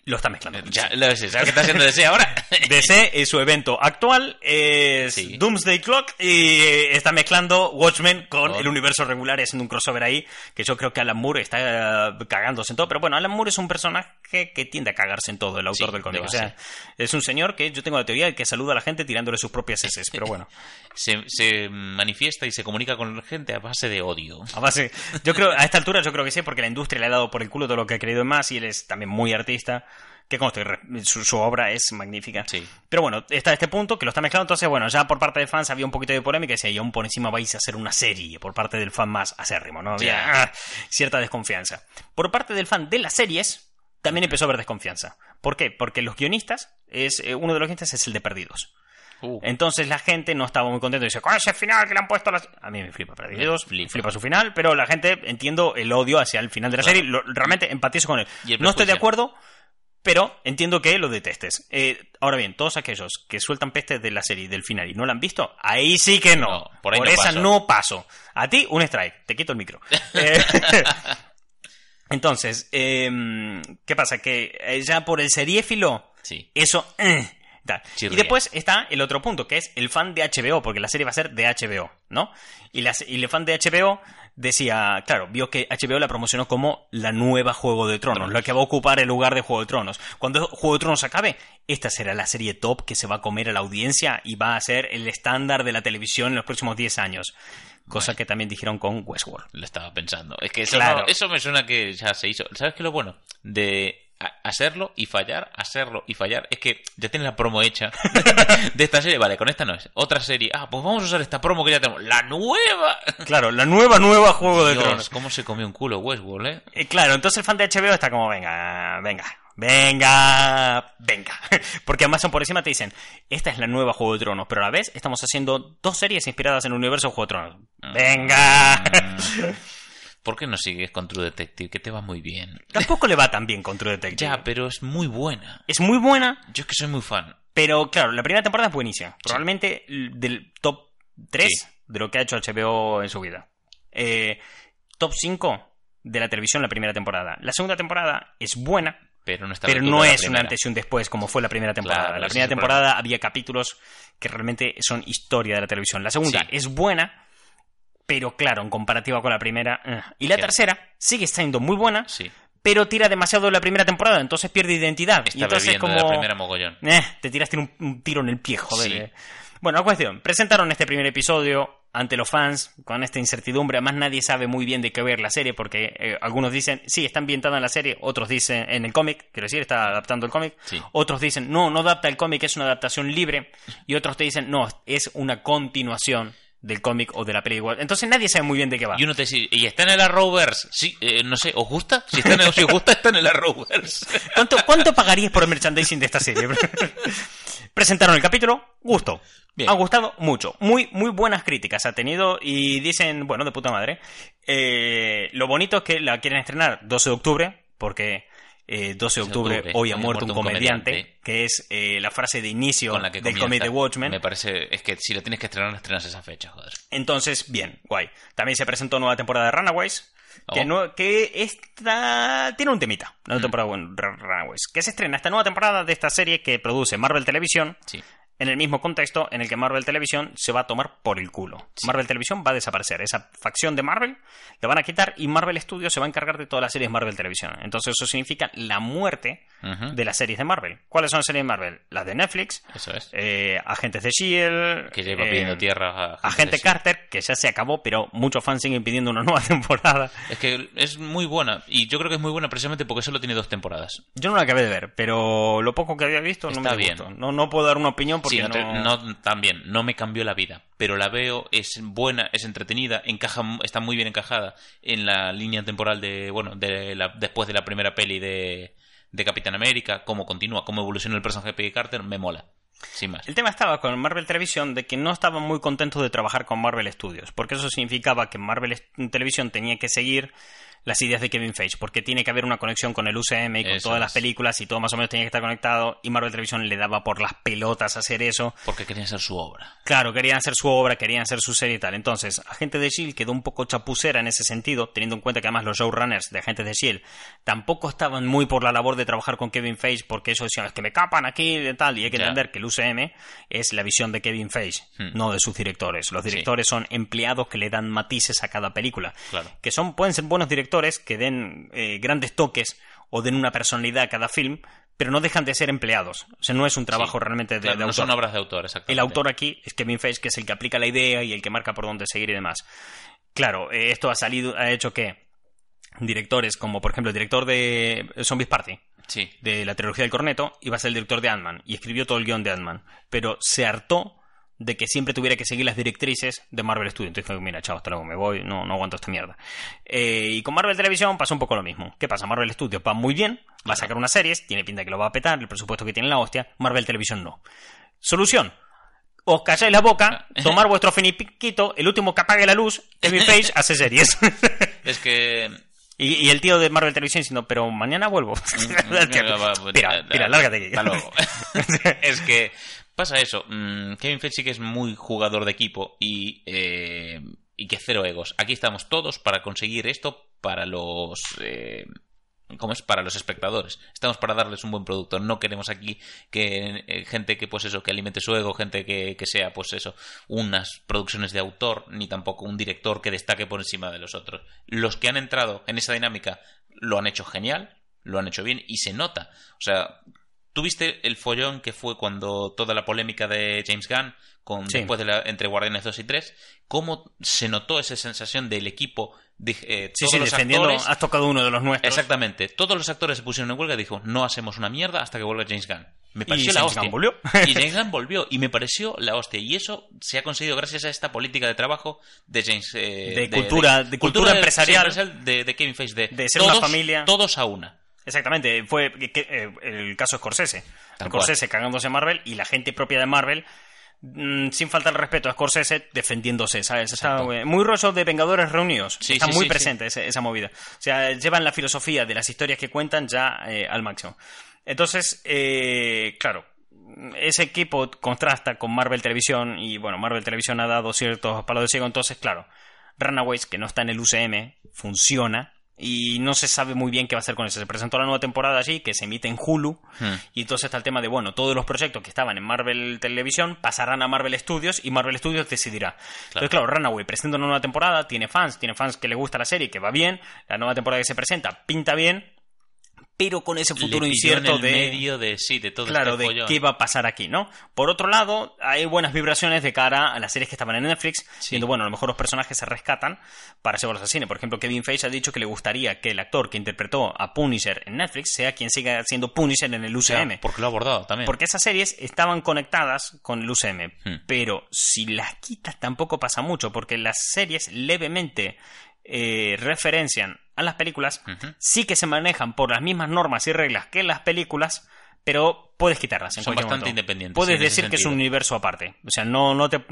Lo está mezclando. Ya, lo sé, ¿sabes qué está haciendo DC ahora? DC es su evento actual, es Sí. Doomsday Clock y eh, está mezclando Watchmen con Con- el universo regular, haciendo un crossover ahí, que yo creo que Alan Moore está eh, cagándose en todo, pero bueno, Alan Moore es un personaje que tiende a cagarse en todo, el autor Sí, del cómic, o sea, es un señor que yo tengo la teoría de que saluda a la gente tirándole sus propias heces, pero bueno, se, se manifiesta y se comunica con la gente a base de odio. a base, yo creo, a esta altura yo creo que sí, porque la industria le ha dado por el culo todo lo que ha querido en más y él es también muy artista, que conste, su, su obra es magnífica. Sí. Pero bueno, está este punto que lo está mezclando. Entonces, bueno, ya por parte de fans había un poquito de polémica y decía, y aún por encima vais a hacer una serie por parte del fan más acérrimo, ¿no? Había ah, cierta desconfianza. Por parte del fan de las series, también empezó a haber desconfianza. ¿Por qué? Porque los guionistas, es, eh, uno de los guionistas es el de Perdidos. Uh, Entonces la gente no estaba muy contenta y dice, con ese final que le han puesto a las... A mí me flipa Perdidos, Me flipa. flipa. su final, pero la gente entiendo el odio hacia el final de la Claro. serie, lo- realmente empatizo con él. No estoy de acuerdo, pero entiendo que lo detestes. Eh, ahora bien, todos aquellos que sueltan pestes de la serie del final y no la han visto, ahí sí que no. No, por no esa paso. no paso. A ti, un strike. Te quito el micro. Eh, Entonces, em, ¿qué pasa? Que eh, ya por el seriéfilo, sí. eso... Y después está el otro punto, que es el fan de HBO, porque la serie va a ser de HBO, ¿no? Y, la- y el fan de HBO decía, claro, vio que HBO la promocionó como la nueva Juego de Tronos, Tronos. la que va a ocupar el lugar de Juego de Tronos. Cuando Juego de Tronos acabe, esta será la serie top que se va a comer a la audiencia y va a ser el estándar de la televisión en los próximos 10 años. Cosa que también dijeron con Westworld. Lo estaba pensando. Es que eso, Claro. no- eso me suena que ya se hizo. ¿Sabes qué es lo bueno? De hacerlo y fallar, hacerlo y fallar. Es que ya tienes la promo hecha de esta serie. Vale, con esta no es. Otra serie. Ah, pues vamos a usar esta promo que ya tenemos. ¡La nueva! Claro, la nueva, nueva Juego de Tronos. cómo se comió un culo Westworld, ¿eh? Eh, claro, entonces el fan de HBO está como, venga, venga, venga, venga. Porque Amazon por encima te dicen, esta es la nueva Juego de Tronos, pero a la vez estamos haciendo dos series inspiradas en el universo Juego de Tronos. Venga. ¿Por qué no sigues con True Detective? Que te va muy bien. Tampoco le va tan bien con True Detective. Ya, pero es muy buena. Es muy buena, Yo es que soy muy fan. pero claro, la primera temporada es buenísima. Probablemente del top 3 Sí. de lo que ha hecho HBO en su vida. Eh, top 5 de la televisión la primera temporada. La segunda temporada es buena, Pero no pero no es un antes y un después como fue la primera temporada. Claro, la primera temporada había capítulos que realmente son historia de la televisión. La segunda Sí. es buena, pero claro, en comparativa con la primera. eh. Y la Claro. tercera sigue siendo muy buena, Sí. pero tira demasiado de la primera temporada, entonces pierde identidad. y Está entonces es bebiendo como. de la primera mogollón. Eh, te tiraste un, un tiro en el pie, joder. Sí. eh. Bueno, la cuestión. Presentaron este primer episodio ante los fans con esta incertidumbre. Además, nadie sabe muy bien de qué ver la serie porque eh, algunos dicen, sí, está ambientada en la serie. Otros dicen, en el cómic, quiero decir, está adaptando el cómic. Sí. Otros dicen, no, no adapta el cómic, es una adaptación libre. Y otros te dicen, no, es una continuación del cómic o de la película. Entonces nadie sabe muy bien de qué va. Y uno te dice, ¿y está en el Arrowverse? Sí, eh, no sé, ¿os gusta? Si, está en el, si os gusta, está en el Arrowverse. ¿Cuánto, ¿Cuánto pagarías por el merchandising de esta serie? Presentaron el capítulo, gustó. Bien. Ha gustado mucho. Muy, muy buenas críticas ha tenido y dicen, bueno, de puta madre. Eh, lo bonito es que la quieren estrenar 12 de octubre, porque eh, 12 de octubre, hoy ha muerto un comediante, que es eh, la frase de inicio Con la que del cómic de Watchmen. Me parece, es que si lo tienes que estrenar, estrenas esa fecha, joder. Entonces, bien, guay. También se presentó nueva temporada de Runaways. Que, Oh. no, que esta tiene un temita. Mm. Nueva temporada bueno, Run- Runaways. Que se estrena esta nueva temporada de esta serie que produce Marvel Televisión. Sí. En el mismo contexto en el que Marvel Televisión se va a tomar por el culo. Marvel Televisión va a desaparecer. Esa facción de Marvel la van a quitar y Marvel Studios se va a encargar de todas las series Marvel Televisión. Entonces eso significa la muerte de las series de Marvel. ¿Cuáles son las series de Marvel? Las de Netflix, Eso es. eh, Agentes de S.H.I.E.L.D., que lleva eh, pidiendo tierra a gente Agente de- Carter, que ya se acabó, pero muchos fans siguen pidiendo una nueva temporada. Es que es muy buena. Y yo creo que es muy buena precisamente porque solo tiene dos temporadas. Yo no la acabé de ver, pero lo poco que había visto no Está me gustó. No, no puedo dar una opinión porque Sí, no, te- no... no- también, no me cambió la vida, pero la veo, es buena, es entretenida, encaja, está muy bien encajada en la línea temporal de, bueno, de la, después de la primera peli de, de Capitán América, cómo continúa, cómo evoluciona el personaje de Peggy Carter, me mola, sin más. El tema estaba con Marvel Televisión de que no estaban muy contentos de trabajar con Marvel Studios, porque eso significaba que Marvel Televisión tenía que seguir las ideas de Kevin Feige, porque tiene que haber una conexión con el UCM y con Eso todas es. las películas y todo más o menos tenía que estar conectado, y Marvel Televisión le daba por las pelotas hacer eso. Porque quería ser su obra. Claro, querían hacer su obra, querían hacer su serie y tal. Entonces, Agente de S.H.I.E.L.D. quedó un poco chapucera en ese sentido, teniendo en cuenta que además los showrunners de Agentes de S.H.I.E.L.D. tampoco estaban muy por la labor de trabajar con Kevin Feige, porque eso decían, es que me capan aquí y tal, y hay que entender que el UCM es la visión de Kevin Feige, Hmm. no de sus directores. Los Sí. directores son empleados que le dan matices a cada película. Claro. Que son, pueden ser buenos directores que den eh, grandes toques o den una personalidad a cada film, pero no dejan de ser empleados. O sea, no es un trabajo Sí. realmente de, Claro, de no autor. son obras de autor, exactamente. El autor aquí es Kevin Feige, que es el que aplica la idea y el que marca por dónde seguir y demás. Claro, eh, esto ha salido, ha hecho que directores como, por ejemplo, el director de Zombies Party, Sí. de la trilogía del corneto, iba a ser el director de Ant-Man y escribió todo el guion de Ant-Man, pero se hartó de que siempre tuviera que seguir las directrices de Marvel Studios. Entonces dijo, mira, chao, hasta luego, me voy, no, no aguanto esta mierda. Eh, y con Marvel Televisión pasa un poco lo mismo. ¿Qué pasa? Marvel Studios va muy bien, va a sacar unas series, tiene pinta que lo va a petar, el presupuesto que tiene la hostia, Marvel Televisión no. Solución. Os calláis la boca, tomar vuestro finiquito, el último que apague la luz, Kevin Feige hace series. Es que... y, y el tío de Marvel Televisión diciendo, pero mañana vuelvo. Mira, mira, lárgate aquí. Hasta luego. es que pasa eso. mm, Kevin Feige que es muy jugador de equipo y, eh, y que cero egos. Aquí estamos todos para conseguir esto para los... eh, ¿Cómo es? Para los espectadores. Estamos para darles un buen producto. No queremos aquí que eh, gente que, pues eso, que alimente su ego, gente que, que sea, pues eso, unas producciones de autor, ni tampoco un director que destaque por encima de los otros. Los que han entrado en esa dinámica lo han hecho genial, lo han hecho bien y se nota. O sea, ¿Tuviste el follón que fue cuando toda la polémica de James Gunn con, Sí. después de la, entre Guardianes 2 y 3? ¿Cómo se notó esa sensación del equipo? de- eh, Sí, todos sí, los defendiendo. actores- Has tocado uno de los nuestros. Exactamente. Todos los actores se pusieron en huelga y dijo, no hacemos una mierda hasta que vuelva James Gunn. Me pareció la James hostia. Gunn volvió. y James Gunn volvió y me pareció la hostia. Y eso se ha conseguido gracias a esta política de trabajo de James... eh, De cultura- de cultura sí, empresarial. de, de Kevin Feige. De, De ser todos, una familia. Todos a una. Exactamente, fue eh, el caso Scorsese. Tal Scorsese cagándose en Marvel y la gente propia de Marvel, mm, sin faltar el respeto a Scorsese, defendiéndose, ¿sabes? Está eh, muy rollo de Vengadores reunidos. Sí, Está sí, muy sí, presente ese- esa movida. O sea, llevan la filosofía de las historias que cuentan ya eh, al máximo. Entonces, eh, claro, ese equipo contrasta con Marvel Televisión y bueno, Marvel Televisión ha dado ciertos palos de ciego, entonces claro, Runaways, que no está en el UCM, funciona y no se sabe muy bien qué va a hacer con eso. Se presentó la nueva temporada allí, que se emite en Hulu, Hmm. y entonces está el tema de, bueno, todos los proyectos que estaban en Marvel Televisión pasarán a Marvel Studios y Marvel Studios decidirá. Entonces, claro, Runaway presenta una nueva temporada, tiene fans, tiene fans que le gusta la serie, que va bien, la nueva temporada que se presenta pinta bien, pero con ese futuro Le incierto en el de medio de, sí, de todo claro, este de follón. qué va a pasar aquí, ¿no? Por otro lado, hay buenas vibraciones de cara a las series que estaban en Netflix, Sí. siendo bueno, a lo mejor los personajes se rescatan para llevarlos al cine. Por ejemplo, Kevin Feige ha dicho que le gustaría que el actor que interpretó a Punisher en Netflix sea quien siga siendo Punisher en el UCM. Porque lo ha abordado también. Porque esas series estaban conectadas con el UCM. Hmm. Pero si las quitas tampoco pasa mucho, porque las series levemente eh, referencian a las películas, sí que se manejan por las mismas normas y reglas que las películas, pero puedes quitarlas en Son cualquier bastante momento. independientes, Puedes decir que es un universo aparte. O sea, no, no te,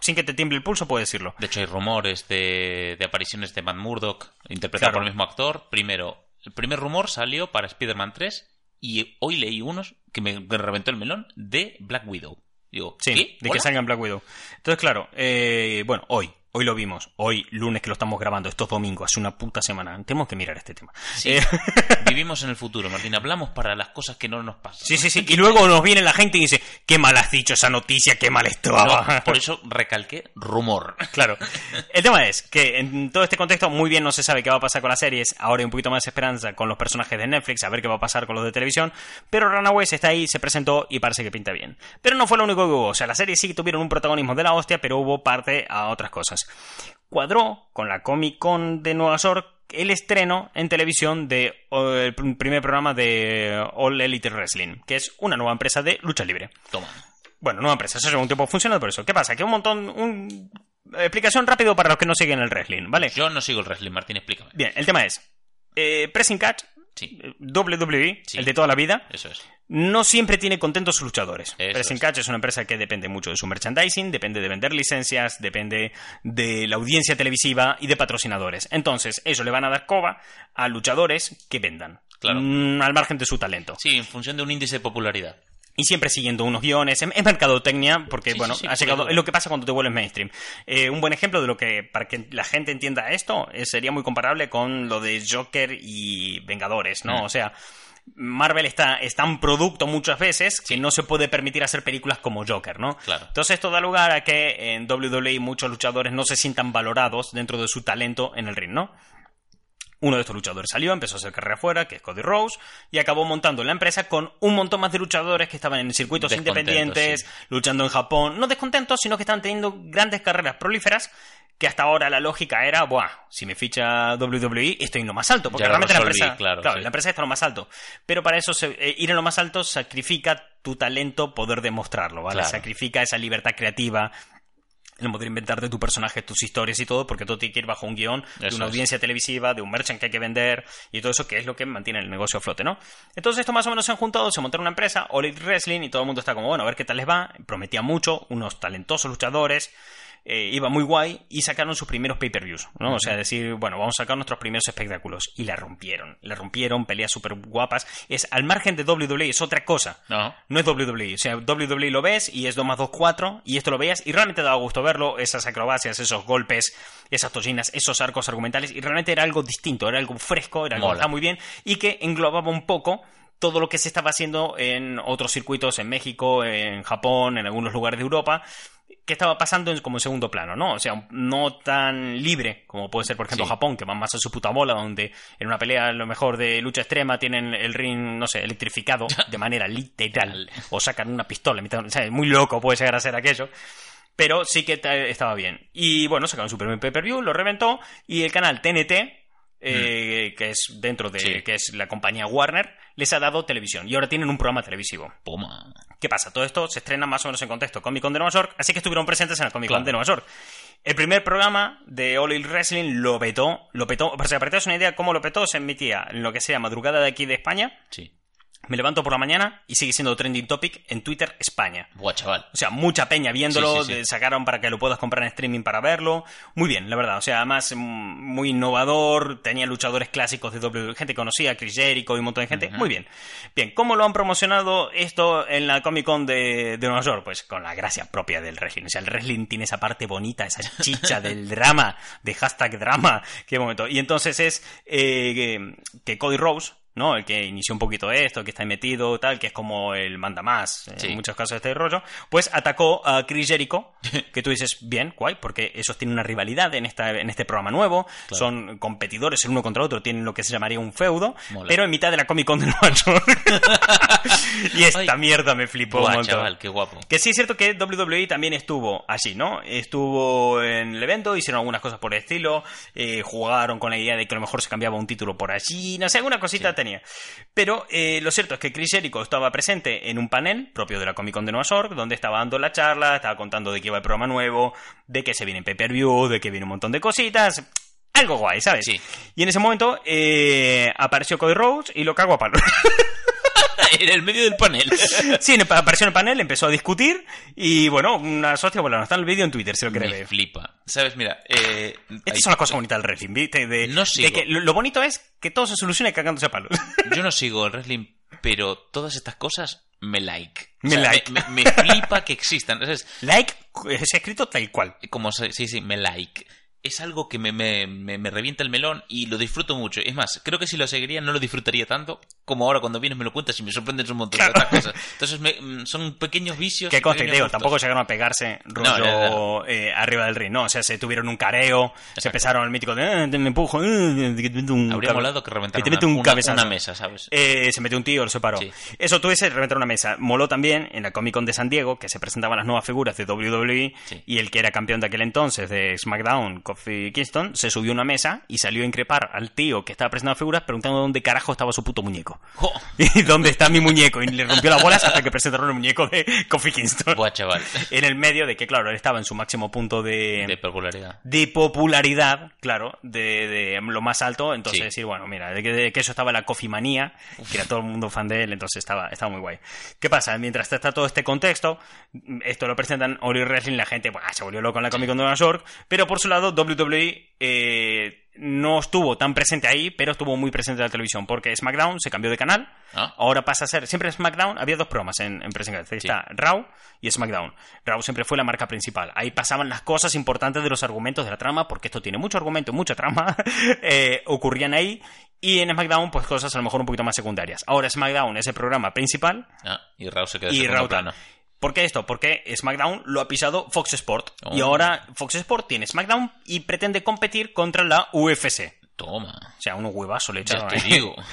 sin que te tiemble el pulso, puedes decirlo. De hecho, hay rumores de, de apariciones de Matt Murdock, interpretado Claro. por el mismo actor. Primero, el primer rumor salió para Spider-Man 3 y hoy leí unos que me, me reventó el melón de Black Widow. Digo, Sí, ¿qué? de ¿Hola? que salga en Black Widow. Entonces, claro, eh, bueno, hoy, hoy lo vimos. Hoy, lunes que lo estamos grabando, esto es domingo, hace una puta semana. Tenemos que mirar este tema. Sí. Eh, Vivimos en el futuro, Martín. Hablamos para las cosas que no nos pasan. Sí, sí, sí. Y luego nos viene la gente y dice, qué mal has dicho esa noticia, qué mal estaba. No, por eso recalqué rumor. Claro. El tema es que en todo este contexto muy bien no se sabe qué va a pasar con las series. Ahora hay un poquito más de esperanza con los personajes de Netflix, a ver qué va a pasar con los de televisión. Pero Runaways está ahí, se presentó y parece que pinta bien. Pero no fue lo único que hubo. O sea, las series sí tuvieron un protagonismo de la hostia, pero hubo parte a otras cosas. Cuadró con la Comic Con de Nueva York el estreno en televisión de o, el pr- primer programa de All Elite Wrestling, que es una nueva empresa de lucha libre. Toma. Bueno, nueva empresa, eso lleva un tiempo funcionando por eso. ¿Qué pasa? Que un montón... Un... Explicación rápido para los que no siguen el wrestling, ¿vale? Yo no sigo el wrestling, Martín, explícame. Bien, el tema es... eh, pressing Catch, Sí, WWE, Sí. el de toda la vida, eso es. no siempre tiene contentos sus luchadores. Eso Pressing es. Catch es una empresa que depende mucho de su merchandising, depende de vender licencias, depende de la audiencia televisiva y de patrocinadores. Entonces, ellos le van a dar coba a luchadores que vendan. Claro. Mm, al margen de su talento. Sí, en función de un índice de popularidad. Y siempre siguiendo unos guiones. Es mercadotecnia, porque, Sí, bueno, sí, sí, ha llegado. Es lo que pasa cuando te vuelves mainstream. Eh, un buen ejemplo de lo que, para que la gente entienda esto, eh, sería muy comparable con lo de Joker y Vengadores, ¿no? Mm. O sea. Marvel está, es tan producto muchas veces que no se puede permitir hacer películas como Joker, ¿no? Claro. Entonces esto da lugar a que en WWE muchos luchadores no se sientan valorados dentro de su talento en el ring, ¿no? Uno de estos luchadores salió, empezó a hacer carrera afuera, que es Cody Rose, y acabó montando la empresa con un montón más de luchadores que estaban en circuitos independientes, sí. luchando en Japón. No descontentos, sino que estaban teniendo grandes carreras prolíferas, que hasta ahora la lógica era, buah, si me ficha WWE, estoy en lo más alto, porque Ya realmente la empresa, claro, sí. la empresa está en lo más alto. Pero para eso se- eh, ir en lo más alto sacrifica tu talento poder demostrarlo, ¿vale? Claro. Sacrifica esa libertad creativa, el poder inventarte tu personaje, tus historias y todo, porque todo tiene que ir bajo un guion de Eso una es. audiencia televisiva, de un merchant que hay que vender y todo eso que es lo que mantiene el negocio a flote, ¿no? Entonces esto más o menos se han juntado, se montaron una empresa, All Elite Wrestling, y todo el mundo está como, bueno, a ver qué tal les va, prometía mucho, unos talentosos luchadores, eh, iba muy guay y sacaron sus primeros pay-per-views, ¿no? O sea, decir, bueno, vamos a sacar nuestros primeros espectáculos y la rompieron, la rompieron, peleas súper guapas, es al margen de WWE, es otra cosa. No. No es WWE. O sea, WWE lo ves y es 2 más 2, 4. Y esto lo veías y realmente daba gusto verlo. Esas acrobacias, esos golpes, esas tollinas, esos arcos argumentales. Y realmente era algo distinto, era algo fresco, era algo que estaba muy bien. Y que englobaba un poco todo lo que se estaba haciendo en otros circuitos en México, en Japón, en algunos lugares de Europa. que estaba pasando en, como en segundo plano, ¿no? O sea, no tan libre como puede ser, por ejemplo, Sí. Japón, que van más a su puta bola, donde en una pelea, a lo mejor de lucha extrema, tienen el ring, no sé, electrificado de manera literal, o sacan una pistola, o sea, muy loco puede llegar a ser aquello. Pero sí que ta- estaba bien. Y bueno, sacaron su primer pay-per-view, lo reventó, y el canal TNT, eh, que es dentro de. Sí. que es la compañía Warner, les ha dado televisión. Y ahora tienen un programa televisivo. Toma. ¿Qué pasa? Todo esto se estrena más o menos en contexto Comic Con de Nueva York, así que estuvieron presentes en el Comic Con Claro. de Nueva York. El primer programa de All Elite Wrestling lo petó, lo petó, para que te hagas una idea cómo lo petó, se emitía en lo que sea madrugada de aquí de España. Sí. Me levanto por la mañana y sigue siendo trending topic en Twitter España. Buah, chaval. O sea, mucha peña viéndolo, Sí, sí, sacaron para que lo puedas comprar en streaming para verlo. Muy bien, la verdad. O sea, además mm, muy innovador, tenía luchadores clásicos de WWE, gente conocía, Chris Jericho y un montón de gente. Muy bien. Bien, ¿cómo lo han promocionado esto en la Comic Con de, de Nueva York? Pues con la gracia propia del wrestling. O sea, el wrestling tiene esa parte bonita, esa chicha del drama, de hashtag drama. Qué momento. Y entonces es eh, que, que Cody Rose, ¿no? El que inició un poquito esto, que está metido, tal, que es como el manda más Sí. en muchos casos de este rollo, pues atacó a Chris Jericho, que tú dices, bien, guay, porque esos tienen una rivalidad en, esta, en este programa nuevo, Claro. son competidores el uno contra otro, tienen lo que se llamaría un feudo, Mola. pero en mitad de la Comic Con de Nueva York. y esta Ay. mierda me flipó un Buah, montón. chaval, qué guapo. Que sí es cierto que WWE también estuvo allí, ¿no? Estuvo en el evento, hicieron algunas cosas por el estilo, eh, jugaron con la idea de que a lo mejor se cambiaba un título por allí, no sé, alguna cosita tenía. Pero eh, lo cierto es que Chris Jericho estaba presente en un panel propio de la Comic Con de Nueva York, donde estaba dando la charla, estaba contando de que iba el programa nuevo, de que se viene en pay-per-view, de que viene un montón de cositas. Algo guay, ¿sabes? Sí. Y en ese momento eh, apareció Cody Rhodes y lo cagó a palo. en el medio del panel. Sí, apareció en el panel, empezó a discutir y bueno, una socia, bueno, está en el vídeo en Twitter si lo queréis Me ver. flipa. ¿Sabes? Mira, eh, Estas hay- son las cosas bonitas del wrestling, ¿viste? De, No de sigo. que lo, lo bonito es que todo se solucione cagándose a palos. yo no sigo el wrestling, pero todas estas cosas me like. Me like. Me, me- me flipa que existan. ¿sabes? like es escrito tal cual. Como sí, sí, me like. Es algo que me, me, me, me revienta el melón y lo disfruto mucho. Es más, creo que si lo seguiría no lo disfrutaría tanto como ahora cuando vienes me lo cuentas y me sorprendes un montón de otras cosas. Entonces me- mm, son pequeños vicios. Que conste, gustos. tampoco llegaron a pegarse rollo No, no, eh, arriba del ring, ¿no? O sea, se tuvieron un careo, se empezaron el mítico de, eh, te me empujo, eh, te meto un Habría molado que reventaran te meto una, un una- una mesa, ¿sabes? Eh, se metió un tío, lo separó. Sí. Eso tú ese reventar una mesa. Moló también en la Comic Con de San Diego, que se presentaban las nuevas figuras de WWE, Sí. y el que era campeón de aquel entonces de SmackDown, Kofi Kingston, se subió a una mesa y salió a increpar al tío que estaba presentando figuras preguntando dónde carajo estaba su puto muñeco. ¿Y dónde está mi muñeco? Y le rompió las bolas hasta que presentaron el muñeco de Kofi Kingston. buah, chaval. En el medio de que, claro, él estaba en su máximo punto de, De popularidad. de popularidad, claro, de, de lo más alto. Entonces Sí. decir, bueno, mira, de que, de que eso estaba la cofimanía, que era todo el mundo fan de él, entonces estaba, estaba muy guay. ¿Qué pasa? Mientras está todo este contexto, esto lo presentan Ori Wrestling, la gente bueno, se volvió loco en la Comic Con de Nueva York, pero por su lado, WWE eh, no estuvo tan presente ahí, pero estuvo muy presente en la televisión, porque SmackDown se cambió de canal, Ah. ahora pasa a ser, siempre en SmackDown había dos programas en, en Pressing Guide. está Raw y SmackDown. Raw siempre fue la marca principal, ahí pasaban las cosas importantes de los argumentos de la trama, porque esto tiene mucho argumento, mucha trama, eh, ocurrían ahí, y en SmackDown pues cosas a lo mejor un poquito más secundarias. Ahora SmackDown es el programa principal, Ah, y Raúl se queda en Raw plano. ¿Por qué esto? Porque SmackDown lo ha pisado Fox Sport. Y Oh. ahora Fox Sport tiene SmackDown y pretende competir contra la UFC. Toma. O sea, unos huevazos le Ya echaron te digo.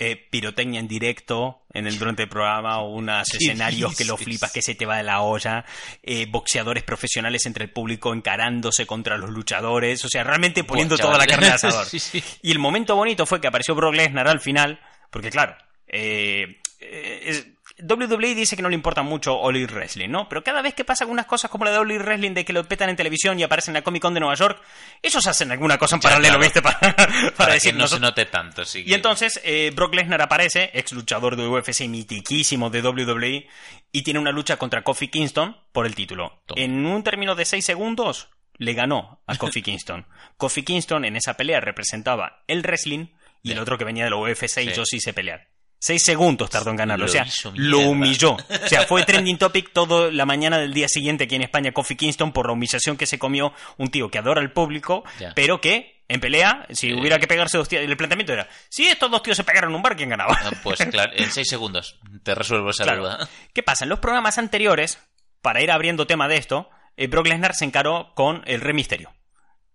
Eh, pirotecnia en directo en el durante el programa, unos escenarios que lo flipas, que se te va de la olla, eh, boxeadores profesionales entre el público encarándose contra los luchadores, o sea, realmente poniendo toda la carne al asador. Sí, sí. Y el momento bonito fue que apareció Brock Lesnar al final, porque claro, eh, eh, es- WWE dice que no le importa mucho All Elite Wrestling, ¿no? Pero cada vez que pasa algunas cosas como la de All Elite Wrestling de que lo petan en televisión y aparecen en la Comic Con de Nueva York, ellos hacen alguna cosa en Ya, paralelo, claro. ¿viste? Para, para, Para decir, que no se note tanto. sí y entonces eh, Brock Lesnar aparece, ex luchador de UFC mitiquísimo de WWE, y tiene una lucha contra Kofi Kingston por el título. En un término de 6 segundos, le ganó a Kofi Kingston. Kofi Kingston en esa pelea representaba el wrestling y el otro que venía de la UFC y yo sí sé pelear. Seis segundos tardó en ganarlo, Lo o sea, lo humilló. O sea, fue trending topic toda la mañana del día siguiente aquí en España Kofi Kingston por la humillación que se comió un tío que adora al público, pero que en pelea, si Eh. hubiera que pegarse dos tíos, el planteamiento era, si estos dos tíos se pegaran en un bar, ¿quién ganaba? Ah, Pues claro, en seis segundos te resuelvo esa Claro. duda. ¿Qué pasa? En los programas anteriores, para ir abriendo tema de esto, eh, Brock Lesnar se encaró con el Rey Misterio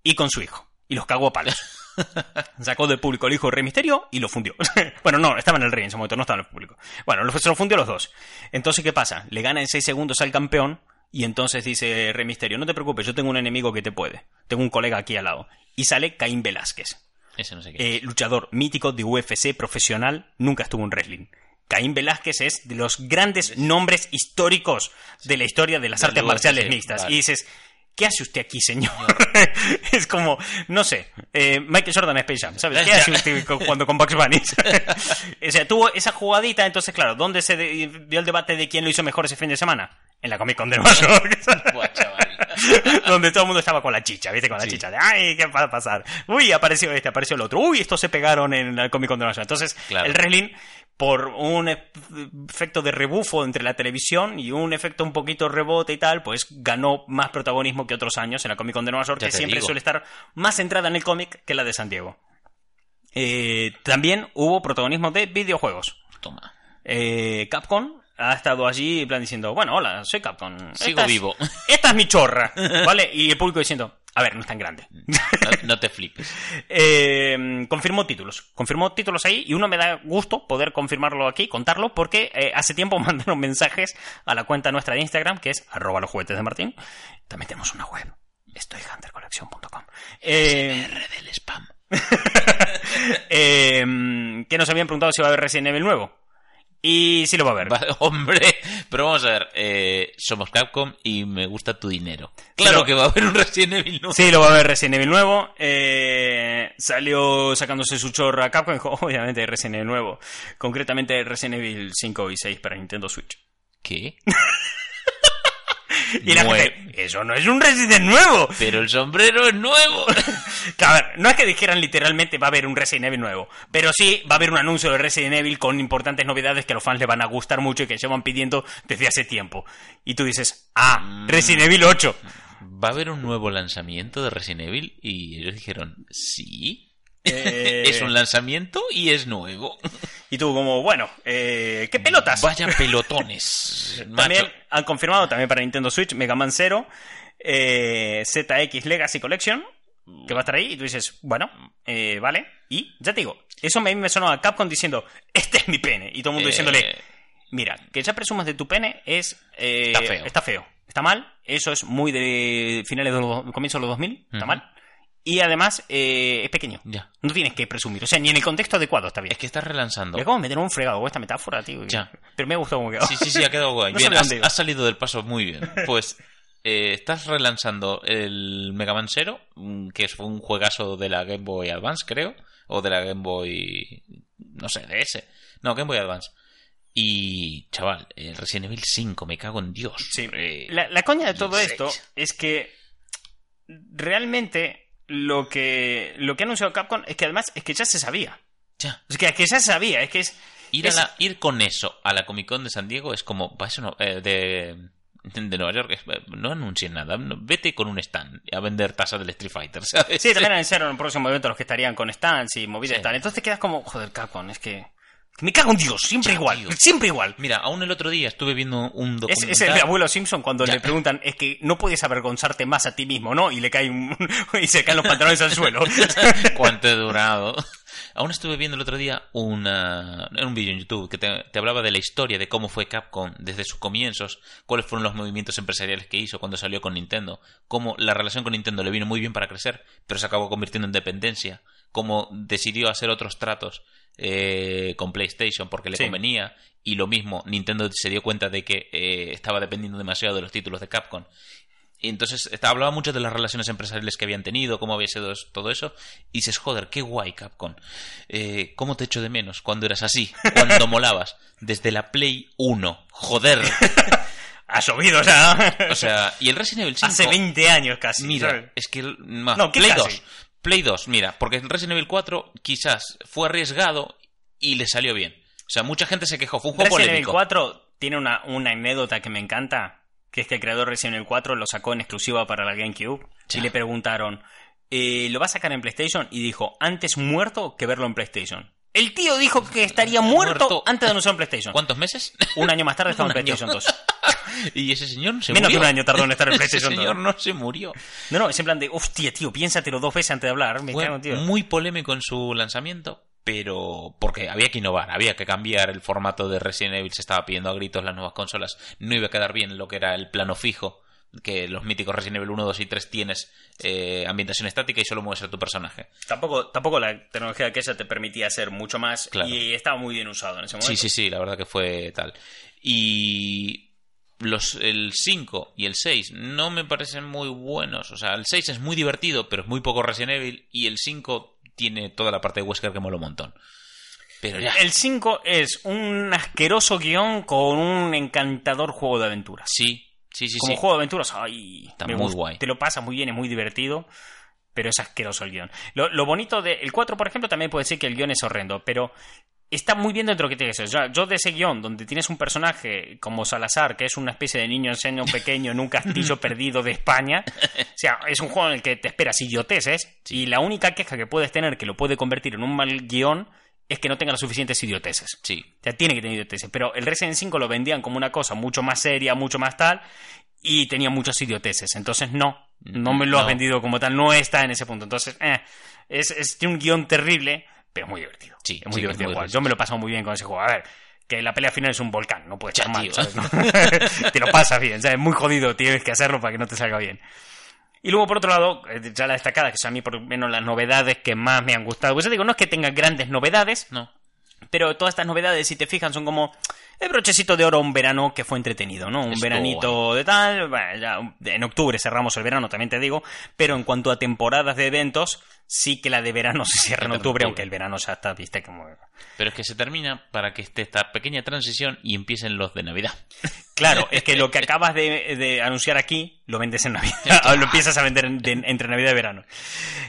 y con su hijo y los cagó a palos. Sacó del público el hijo de Rey Misterio y lo fundió. bueno, no, estaba en el Rey en ese momento, no estaba en el público. Bueno, se lo fundió los dos. Entonces, ¿qué pasa? Le gana en 6 segundos al campeón y entonces dice Rey Misterio, no te preocupes, yo tengo un enemigo que te puede. Tengo un colega aquí al lado. Y sale Caín Velázquez. Ese no sé qué. Eh, luchador mítico de UFC profesional, nunca estuvo en wrestling. Caín Velázquez es de los grandes nombres históricos de la historia de las Del artes UFC, marciales mixtas. vale. Y dices, ¿qué hace usted aquí, señor? es como, no sé, eh, Michael Jordan Space Jam, ¿sabes? ¿Qué hace usted cuando con Bugs Bunny? o sea, tuvo esa jugadita, entonces, claro, ¿dónde se dio el debate de quién lo hizo mejor ese fin de semana? En la Comic Con de Nueva York. Donde todo el mundo estaba con la chicha, ¿viste? Con la Sí. chicha de, ay, ¿qué va a pasar? Uy, apareció este, apareció el otro. Uy, estos se pegaron en el Comic Con de Nueva York. Entonces, Claro. el wrestling, por un efecto de rebufo entre la televisión y un efecto un poquito rebote y tal, pues ganó más protagonismo que otros años en la Comic Con de Nueva York, Ya que siempre digo. suele estar más centrada en el cómic que la de San Diego. Eh, también hubo protagonismo de videojuegos. Toma. Eh, Capcom ha estado allí en plan diciendo, bueno, hola, soy Capcom. Sigo Esta es- vivo. Esta es mi chorra, ¿vale? Y el público diciendo, a ver, no es tan grande. No, no te flipes. Eh, confirmó títulos, confirmó títulos ahí y uno me da gusto poder confirmarlo aquí, contarlo, porque eh, hace tiempo mandaron mensajes a la cuenta nuestra de Instagram, que es arroba los juguetes de Martín. También tenemos una web, estoyhuntercollection.com. Eh, R del spam. eh, que nos habían preguntado si va a haber Resident Evil nuevo. Y sí lo va a haber. Va- hombre, pero vamos a ver. eh, somos Capcom y me gusta tu dinero. Claro Pero- que va a haber un Resident Evil nuevo. Sí, lo va a ver Resident Evil nuevo. Eh, salió sacándose su chorra a Capcom y dijo, obviamente Resident Evil nuevo. Concretamente Resident Evil 5 y 6 para Nintendo Switch. ¿Qué? Y la gente, eso no es un Resident nuevo. Pero el sombrero es nuevo. A ver, no es que dijeran literalmente va a haber un Resident Evil nuevo, pero sí va a haber un anuncio de Resident Evil con importantes novedades que a los fans les van a gustar mucho y que llevan pidiendo desde hace tiempo. Y tú dices, ah, Resident Evil 8. Va a haber un nuevo lanzamiento de Resident Evil y ellos dijeron, sí. Eh, Es un lanzamiento y es nuevo. Y tú como, bueno, eh, ¿qué pelotas? Vaya pelotones. También han confirmado también para Nintendo Switch Mega Man 0, eh, ZX Legacy Collection, que va a estar ahí, y tú dices, bueno, eh, vale, y ya te digo, eso me, me sonó a Capcom diciendo, este es mi pene, y todo el mundo Eh, diciéndole, mira, que ya presumas de tu pene es... Está feo. Está feo, está mal, eso es muy de finales de los, comienzos de los 2000, está mal, y además eh, es pequeño, Ya. no tienes que presumir, o sea, ni en el contexto adecuado está bien. Es que estás relanzando. Mira cómo meter un fregado con esta metáfora, tío. Ya. Pero me ha gustado cómo quedó. Sí, sí, sí, ha quedado guay. No bien, has, salido del paso muy bien. Pues eh, estás relanzando el Mega Man Zero, mm, que fue un juegazo de la Game Boy Advance, creo. O de la Game Boy. No sé, DS. No, Game Boy Advance. Y, chaval, el Resident Evil 5, me cago en Dios. Sí. Eh, La, la coña de todo esto es que realmente lo que lo que ha anunciado Capcom es que además es que ya se sabía. ya. Es que, es que ya se sabía, es que es Ir, a la- ir con eso a la Comic Con de San Diego es como. va, eso no, eh, de, de Nueva York. es- no anuncies nada. Vete con un stand a vender tazas del Street Fighter, ¿sabes? Sí, también anunciaron en el próximo evento los que estarían con stands y movidas Sí. y tal. Entonces te quedas como, joder, Capcom, es que me cago en Dios, siempre igual, tío. siempre igual. Mira, aún el otro día estuve viendo un Es, documental. es el abuelo Simpson cuando Ya. le preguntan, es que no puedes avergonzarte más a ti mismo, ¿no? Y le cae un, y se caen los pantalones al suelo. ¿Cuánto he durado? Aún estuve viendo el otro día una, en un vídeo en YouTube que te, te hablaba de la historia de cómo fue Capcom desde sus comienzos, cuáles fueron los movimientos empresariales que hizo cuando salió con Nintendo, cómo la relación con Nintendo le vino muy bien para crecer, pero se acabó convirtiendo en dependencia, cómo decidió hacer otros tratos eh, con PlayStation porque le Sí. convenía, y lo mismo, Nintendo se dio cuenta de que eh, estaba dependiendo demasiado de los títulos de Capcom. Y entonces hablaba mucho de las relaciones empresariales que habían tenido, cómo había sido todo eso. Y dices, joder, qué guay, Capcom. Eh, ¿Cómo te echo de menos cuando eras así? Cuando molabas. Desde la Play 1. Joder. ha llovido, o sea, O sea, y el Resident Evil 5. hace 20 años casi. Mira, ¿sabes? es que. No, ¿qué Play casi? 2. Play 2, mira, porque Resident Evil 4 quizás fue arriesgado y le salió bien. O sea, mucha gente se quejó. Fue un juego Resident Evil polémico. 4 tiene una, una anécdota que me encanta, que es que el creador de Resident Evil 4 lo sacó en exclusiva para la GameCube Ya. y le preguntaron, eh, ¿lo va a sacar en PlayStation? Y dijo, antes muerto que verlo en PlayStation. El tío dijo que estaría muerto, Muerto. antes de anunciar en PlayStation. ¿Cuántos meses? Un año más tarde estaba en Un. PlayStation 2. y ese señor se Menos de murió. un año tardó en estar en ese PlayStation señor todo. no se murió. No, no, es en plan de, hostia, tío, piénsatelo dos veces antes de hablar. Me Fue cago, tío. muy polémico en su lanzamiento, pero porque había que innovar, había que cambiar el formato de Resident Evil, se estaba pidiendo a gritos las nuevas consolas, no iba a quedar bien lo que era el plano fijo, que los míticos Resident Evil 1, 2 y 3 tienes eh, ambientación estática y solo mueves a tu personaje. Tampoco, tampoco la tecnología de aquella te permitía hacer mucho más Claro. y estaba muy bien usado en ese momento. Sí, sí, sí, la verdad que fue tal. Y los, el 5 y el 6 no me parecen muy buenos. O sea, el 6 es muy divertido, pero es muy poco Resident Evil. Y el 5 tiene toda la parte de Wesker que mola un montón. Pero ya. El 5 es un asqueroso guion con un encantador juego de aventuras. Sí, sí, sí, Como sí. juego de aventuras, ay, Está muy gusta. guay. Te lo pasas muy bien, es muy divertido, pero es asqueroso el guion. Lo, lo bonito del 4, por ejemplo, también puede decir que el guion es horrendo, pero está muy bien dentro de lo que tiene que ser. Yo, de ese guion, donde tienes un personaje como Salazar, que es una especie de niño enseño pequeño en un castillo perdido de España, o sea, es un juego en el que te esperas idioteces, y la única queja que puedes tener que lo puede convertir en un mal guion es que no tenga las suficientes idioteces. Sí, O sea, tiene que tener idioteces. Pero el Resident 5 lo vendían como una cosa mucho más seria, mucho más tal, y tenía muchas idioteces. Entonces, no, no me lo has No. vendido como tal, no está en ese punto. Entonces, eh, es, es tiene un guion terrible, pero muy divertido. Sí, es muy sí, divertido. muy divertido. Yo me lo he pasado muy bien con ese juego. A ver, que la pelea final es un volcán, no puede Ya, estar mal. ¿sabes? ¿No? Te lo pasas bien, o sea, es muy jodido, tienes que hacerlo para que no te salga bien. Y luego, por otro lado, eh, ya la destacada, que son a mí por lo menos las novedades que más me han gustado. Pues yo digo, no es que tenga grandes novedades, no. pero todas estas novedades, si te fijan, son como el brochecito de oro a un verano que fue entretenido, ¿no? Un Estuvo veranito de tal. bueno, ya en octubre cerramos el verano, también te digo. Pero en cuanto a temporadas de eventos, sí que la de verano se cierra en octubre, octubre. aunque el verano ya está, viste, como. Pero es que se termina para que esté esta pequeña transición y empiecen los de Navidad. Claro, es que lo que acabas de, de anunciar aquí lo vendes en Navidad, o lo empiezas a vender en- de- entre Navidad y verano.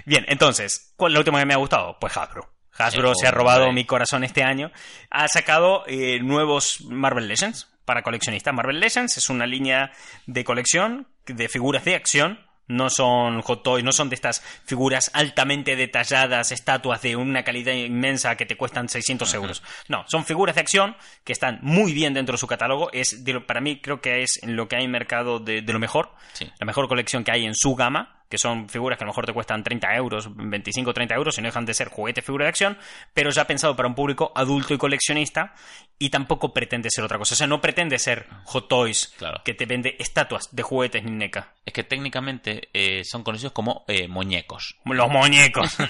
Bien, entonces, ¿cuál es lo último que me ha gustado? Pues Hasbro. Hasbro se ha robado mi corazón este año. Ha sacado eh, nuevos Marvel Legends para coleccionistas. Marvel Legends es una línea de colección de figuras de acción. No son hot toys, no son de estas figuras altamente detalladas, estatuas de una calidad inmensa que te cuestan 600 euros. No, son figuras de acción que están muy bien dentro de su catálogo. Es de lo- para mí creo que es lo que hay en mercado de, de lo mejor. Sí. La mejor colección que hay en su gama, que son figuras que a lo mejor te cuestan 30 euros, 25 o 30 euros y no dejan de ser juguetes, figura de acción, pero ya pensado para un público adulto y coleccionista y tampoco pretende ser otra cosa. O sea, no pretende ser Hot Toys Claro. que te vende estatuas de juguetes ni NECA. Es que técnicamente eh, son conocidos como eh, muñecos. Los muñecos.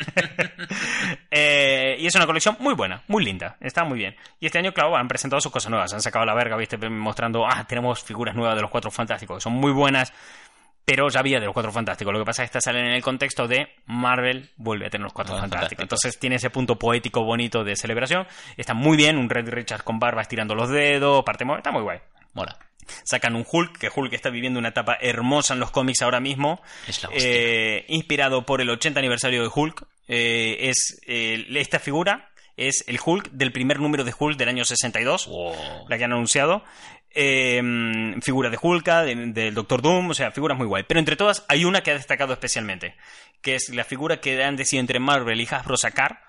Eh, y es una colección muy buena, muy linda. Está muy bien. Y este año, claro, han presentado sus cosas nuevas. Han sacado la verga, viste, mostrando, ah, tenemos figuras nuevas de los Cuatro Fantásticos. que Son muy buenas, pero ya había de los Cuatro Fantásticos. Lo que pasa es que estas salen en el contexto de Marvel vuelve a tener los Cuatro Fantásticos. Entonces tiene ese punto poético bonito de celebración. Está muy bien, un Red Richards con barba estirando los dedos, parte está muy guay. Mola. Sacan un Hulk, que Hulk está viviendo una etapa hermosa en los cómics ahora mismo. Es la. Eh, inspirado por el 80 aniversario de Hulk. Eh, es eh, esta figura es el Hulk del primer número de Hulk del año 62, Wow. la que han anunciado. Mm, figura de Hulk, de- del Doctor Doom, o sea, figuras muy guay. Pero entre todas hay una que ha destacado especialmente, que es la figura que han decidido entre Marvel y Hasbro sacar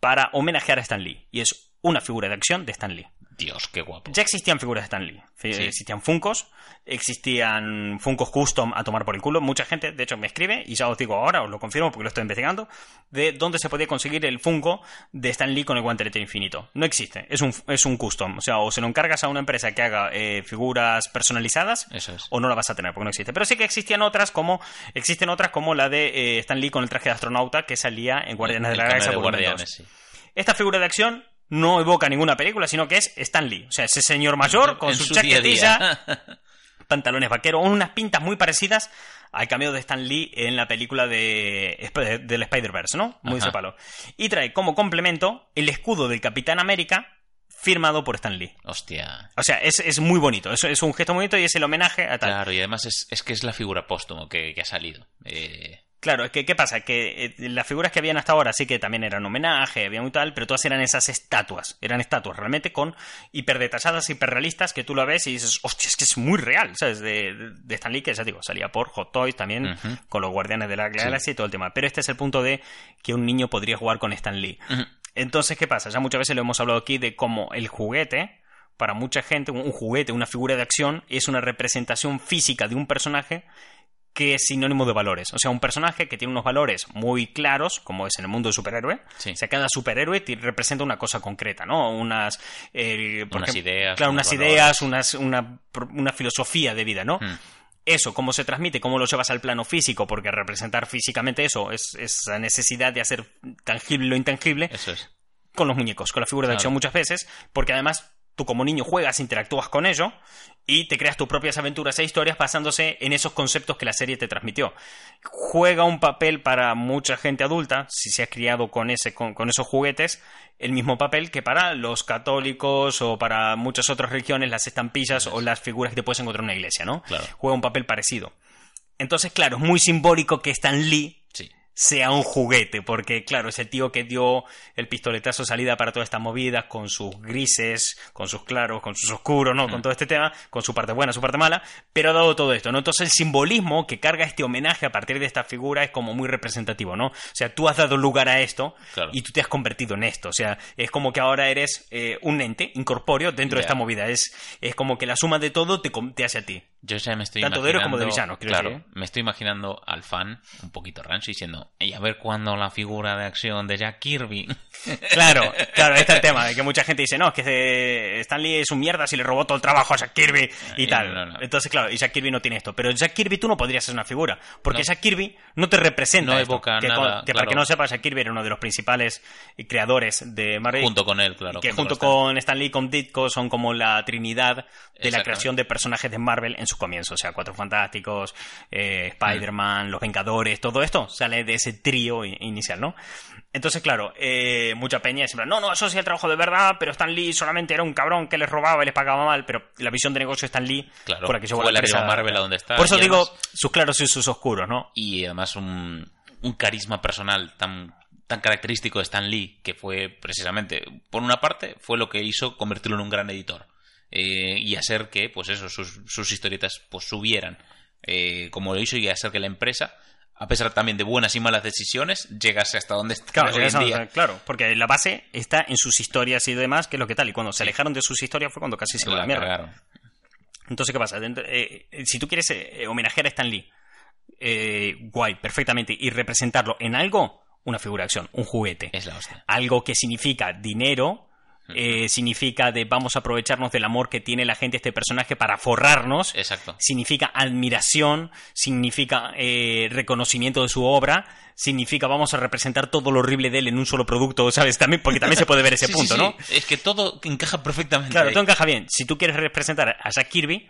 para homenajear a Stan Lee. Y es una figura de acción de Stan Lee. Dios, qué guapo. Ya existían figuras de Stan Lee. Sí. Existían Funcos, existían Funcos custom a tomar por el culo. Mucha gente, de hecho, me escribe, y ya os digo ahora, os lo confirmo porque lo estoy investigando, de dónde se podía conseguir el Funko de Stan Lee con el guantelete infinito. No existe, es un, es un custom. O sea, o se lo encargas a una empresa que haga eh, figuras personalizadas, Eso es. o no la vas a tener porque no existe. Pero sí que existían otras como existen otras como la de eh, Stan Lee con el traje de astronauta que salía en Guardianes de El la Galaxia de volumen Guardianes, 2. sí. Esta figura de acción no evoca ninguna película, sino que es Stan Lee. O sea, ese señor mayor con En su, chaquetilla, pantalones vaqueros, unas pintas muy parecidas al cameo de Stan Lee en la película de, del Spider-Verse, ¿no? Muy Ajá. ese palo. Y trae como complemento el escudo del Capitán América firmado por Stan Lee. Hostia. O sea, es, es muy bonito, es, es un gesto bonito y es el homenaje a tal. Claro, y además es, es que es la figura póstumo que, que ha salido. Eh, Claro, es que ¿qué pasa? Que eh, las figuras que habían hasta ahora sí que también eran homenaje, había muy tal, pero todas eran esas estatuas. Eran estatuas realmente con hiperdetalladas, hiperrealistas, que tú lo ves y dices, hostia, es que es muy real, ¿sabes? De, de, Stan Lee, que ya digo, salía por Hot Toys también, con los Guardianes de la Galaxia y todo el tema. Pero este es el punto de que un niño podría jugar con Stan Lee. Entonces, ¿qué pasa? Ya muchas veces lo hemos hablado aquí de cómo el juguete para mucha gente, un juguete, una figura de acción, es una representación física de un personaje que es sinónimo de valores. O sea, un personaje que tiene unos valores muy claros, como es en el mundo del superhéroe. Sí. O sea, cada superhéroe representa una cosa concreta, ¿no? Unas, eh, por Unas ejemplo, ideas, Claro, unas valores. ideas, unas, una, una filosofía de vida, ¿no? Mm. Eso, cómo se transmite, cómo lo llevas al plano físico, porque representar físicamente eso es esa necesidad de hacer tangible lo intangible Eso es. con los muñecos, con la figura de Claro. acción muchas veces, porque además tú como niño juegas, interactúas con ello y te creas tus propias aventuras e historias basándose en esos conceptos que la serie te transmitió. Juega un papel para mucha gente adulta, si se ha criado con, ese, con, con esos juguetes, el mismo papel que para los católicos o para muchas otras religiones, las estampillas o las figuras que te puedes encontrar en una iglesia, ¿no? Claro. Juega un papel parecido. Entonces, claro, es muy simbólico que Stan Lee. Sea un juguete, porque claro, es el tío que dio el pistoletazo salida para todas estas movidas, con sus grises, con sus claros, con sus oscuros, ¿no? Con todo este tema, con su parte buena, su parte mala, pero ha dado todo esto, ¿no? Entonces el simbolismo que carga este homenaje a partir de esta figura es como muy representativo, ¿no? O sea, tú has dado lugar a esto Claro. y tú te has convertido en esto, o sea, es como que ahora eres eh, un ente incorpóreo dentro de esta movida, es, es como que la suma de todo te, te hace a ti. Yo ya me estoy Tanto de héroe como de villano, quiero Claro, decir, ¿eh? me estoy imaginando al fan, un poquito rancio, diciendo, y a ver cuándo la figura de acción de Jack Kirby. Claro, claro, este es el tema, de que mucha gente dice, no, es que Stan Lee es un mierda si le robó todo el trabajo a Jack Kirby y Eh, tal. no, no. Entonces, claro, y Jack Kirby no tiene esto. Pero Jack Kirby tú no podrías ser una figura, porque. Jack Kirby no te representa. No esto. evoca que, nada, que para que no sepas, Jack Kirby era uno de los principales creadores de Marvel. junto con él, claro. que junto con Stan Lee y con Ditko son como la trinidad de la creación de personajes de Marvel en sus comienzos. O sea, Cuatro Fantásticos, eh, Spider-Man, Los Vengadores, todo esto sale de ese trío inicial, ¿no? Entonces, claro, eh, mucha peña siempre, no, no, eso sí es el trabajo de verdad, pero Stan Lee solamente era un cabrón que les robaba y les pagaba mal, pero la visión de negocio de Stan Lee Claro, por la empresa- Marvel a donde está, Por eso digo además- sus claros y sus oscuros, ¿no? y además un, un carisma personal tan, tan característico de Stan Lee, que fue precisamente, por una parte, fue lo que hizo convertirlo en un gran editor. Eh, y hacer que, pues eso, sus, sus historietas pues subieran eh, como lo hizo y hacer que la empresa, a pesar también de buenas y malas decisiones, llegase hasta donde está Claro, hoy en eso, día. claro, porque la base está en sus historias y demás, que es lo que tal. Y cuando se alejaron de sus historias fue cuando casi se La la mierda. cargaron. Entonces, ¿qué pasa? Eh, eh, si tú quieres homenajear a Stan Lee, eh, guay, perfectamente, y representarlo en algo, una figura de acción, un juguete. Es la hostia. Algo que significa dinero, eh, significa de vamos a aprovecharnos del amor que tiene la gente este personaje para forrarnos. Exacto. Significa admiración, significa eh, reconocimiento de su obra, significa vamos a representar todo lo horrible de él en un solo producto, ¿sabes? También, porque también se puede ver ese Sí, sí, punto, sí. ¿no? Es que todo encaja perfectamente. Claro, ahí. todo encaja bien. Si tú quieres representar a Jack Kirby,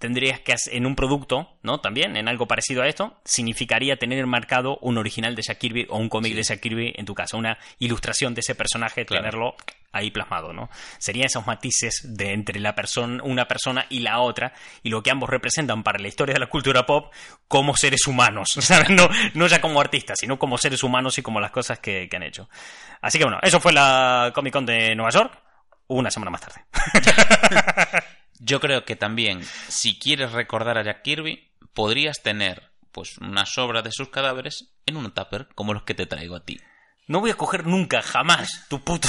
tendrías que hacer en un producto, ¿no? También, en algo parecido a esto, significaría tener marcado un original de Jack Kirby o un cómic Sí. de Jack Kirby en tu casa, una ilustración de ese personaje, Claro. tenerlo ahí plasmado, ¿no? Serían esos matices de entre la persona, una persona y la otra, y lo que ambos representan para la historia de la cultura pop como seres humanos, ¿sabes? No, no ya como artistas, sino como seres humanos y como las cosas que, que han hecho. Así que bueno, eso fue la Comic Con de Nueva York, una semana más tarde. Yo creo que también, si quieres recordar a Jack Kirby, podrías tener pues una sobra de sus cadáveres en un tupper como los que te traigo a ti. No voy a coger nunca, jamás, tu puto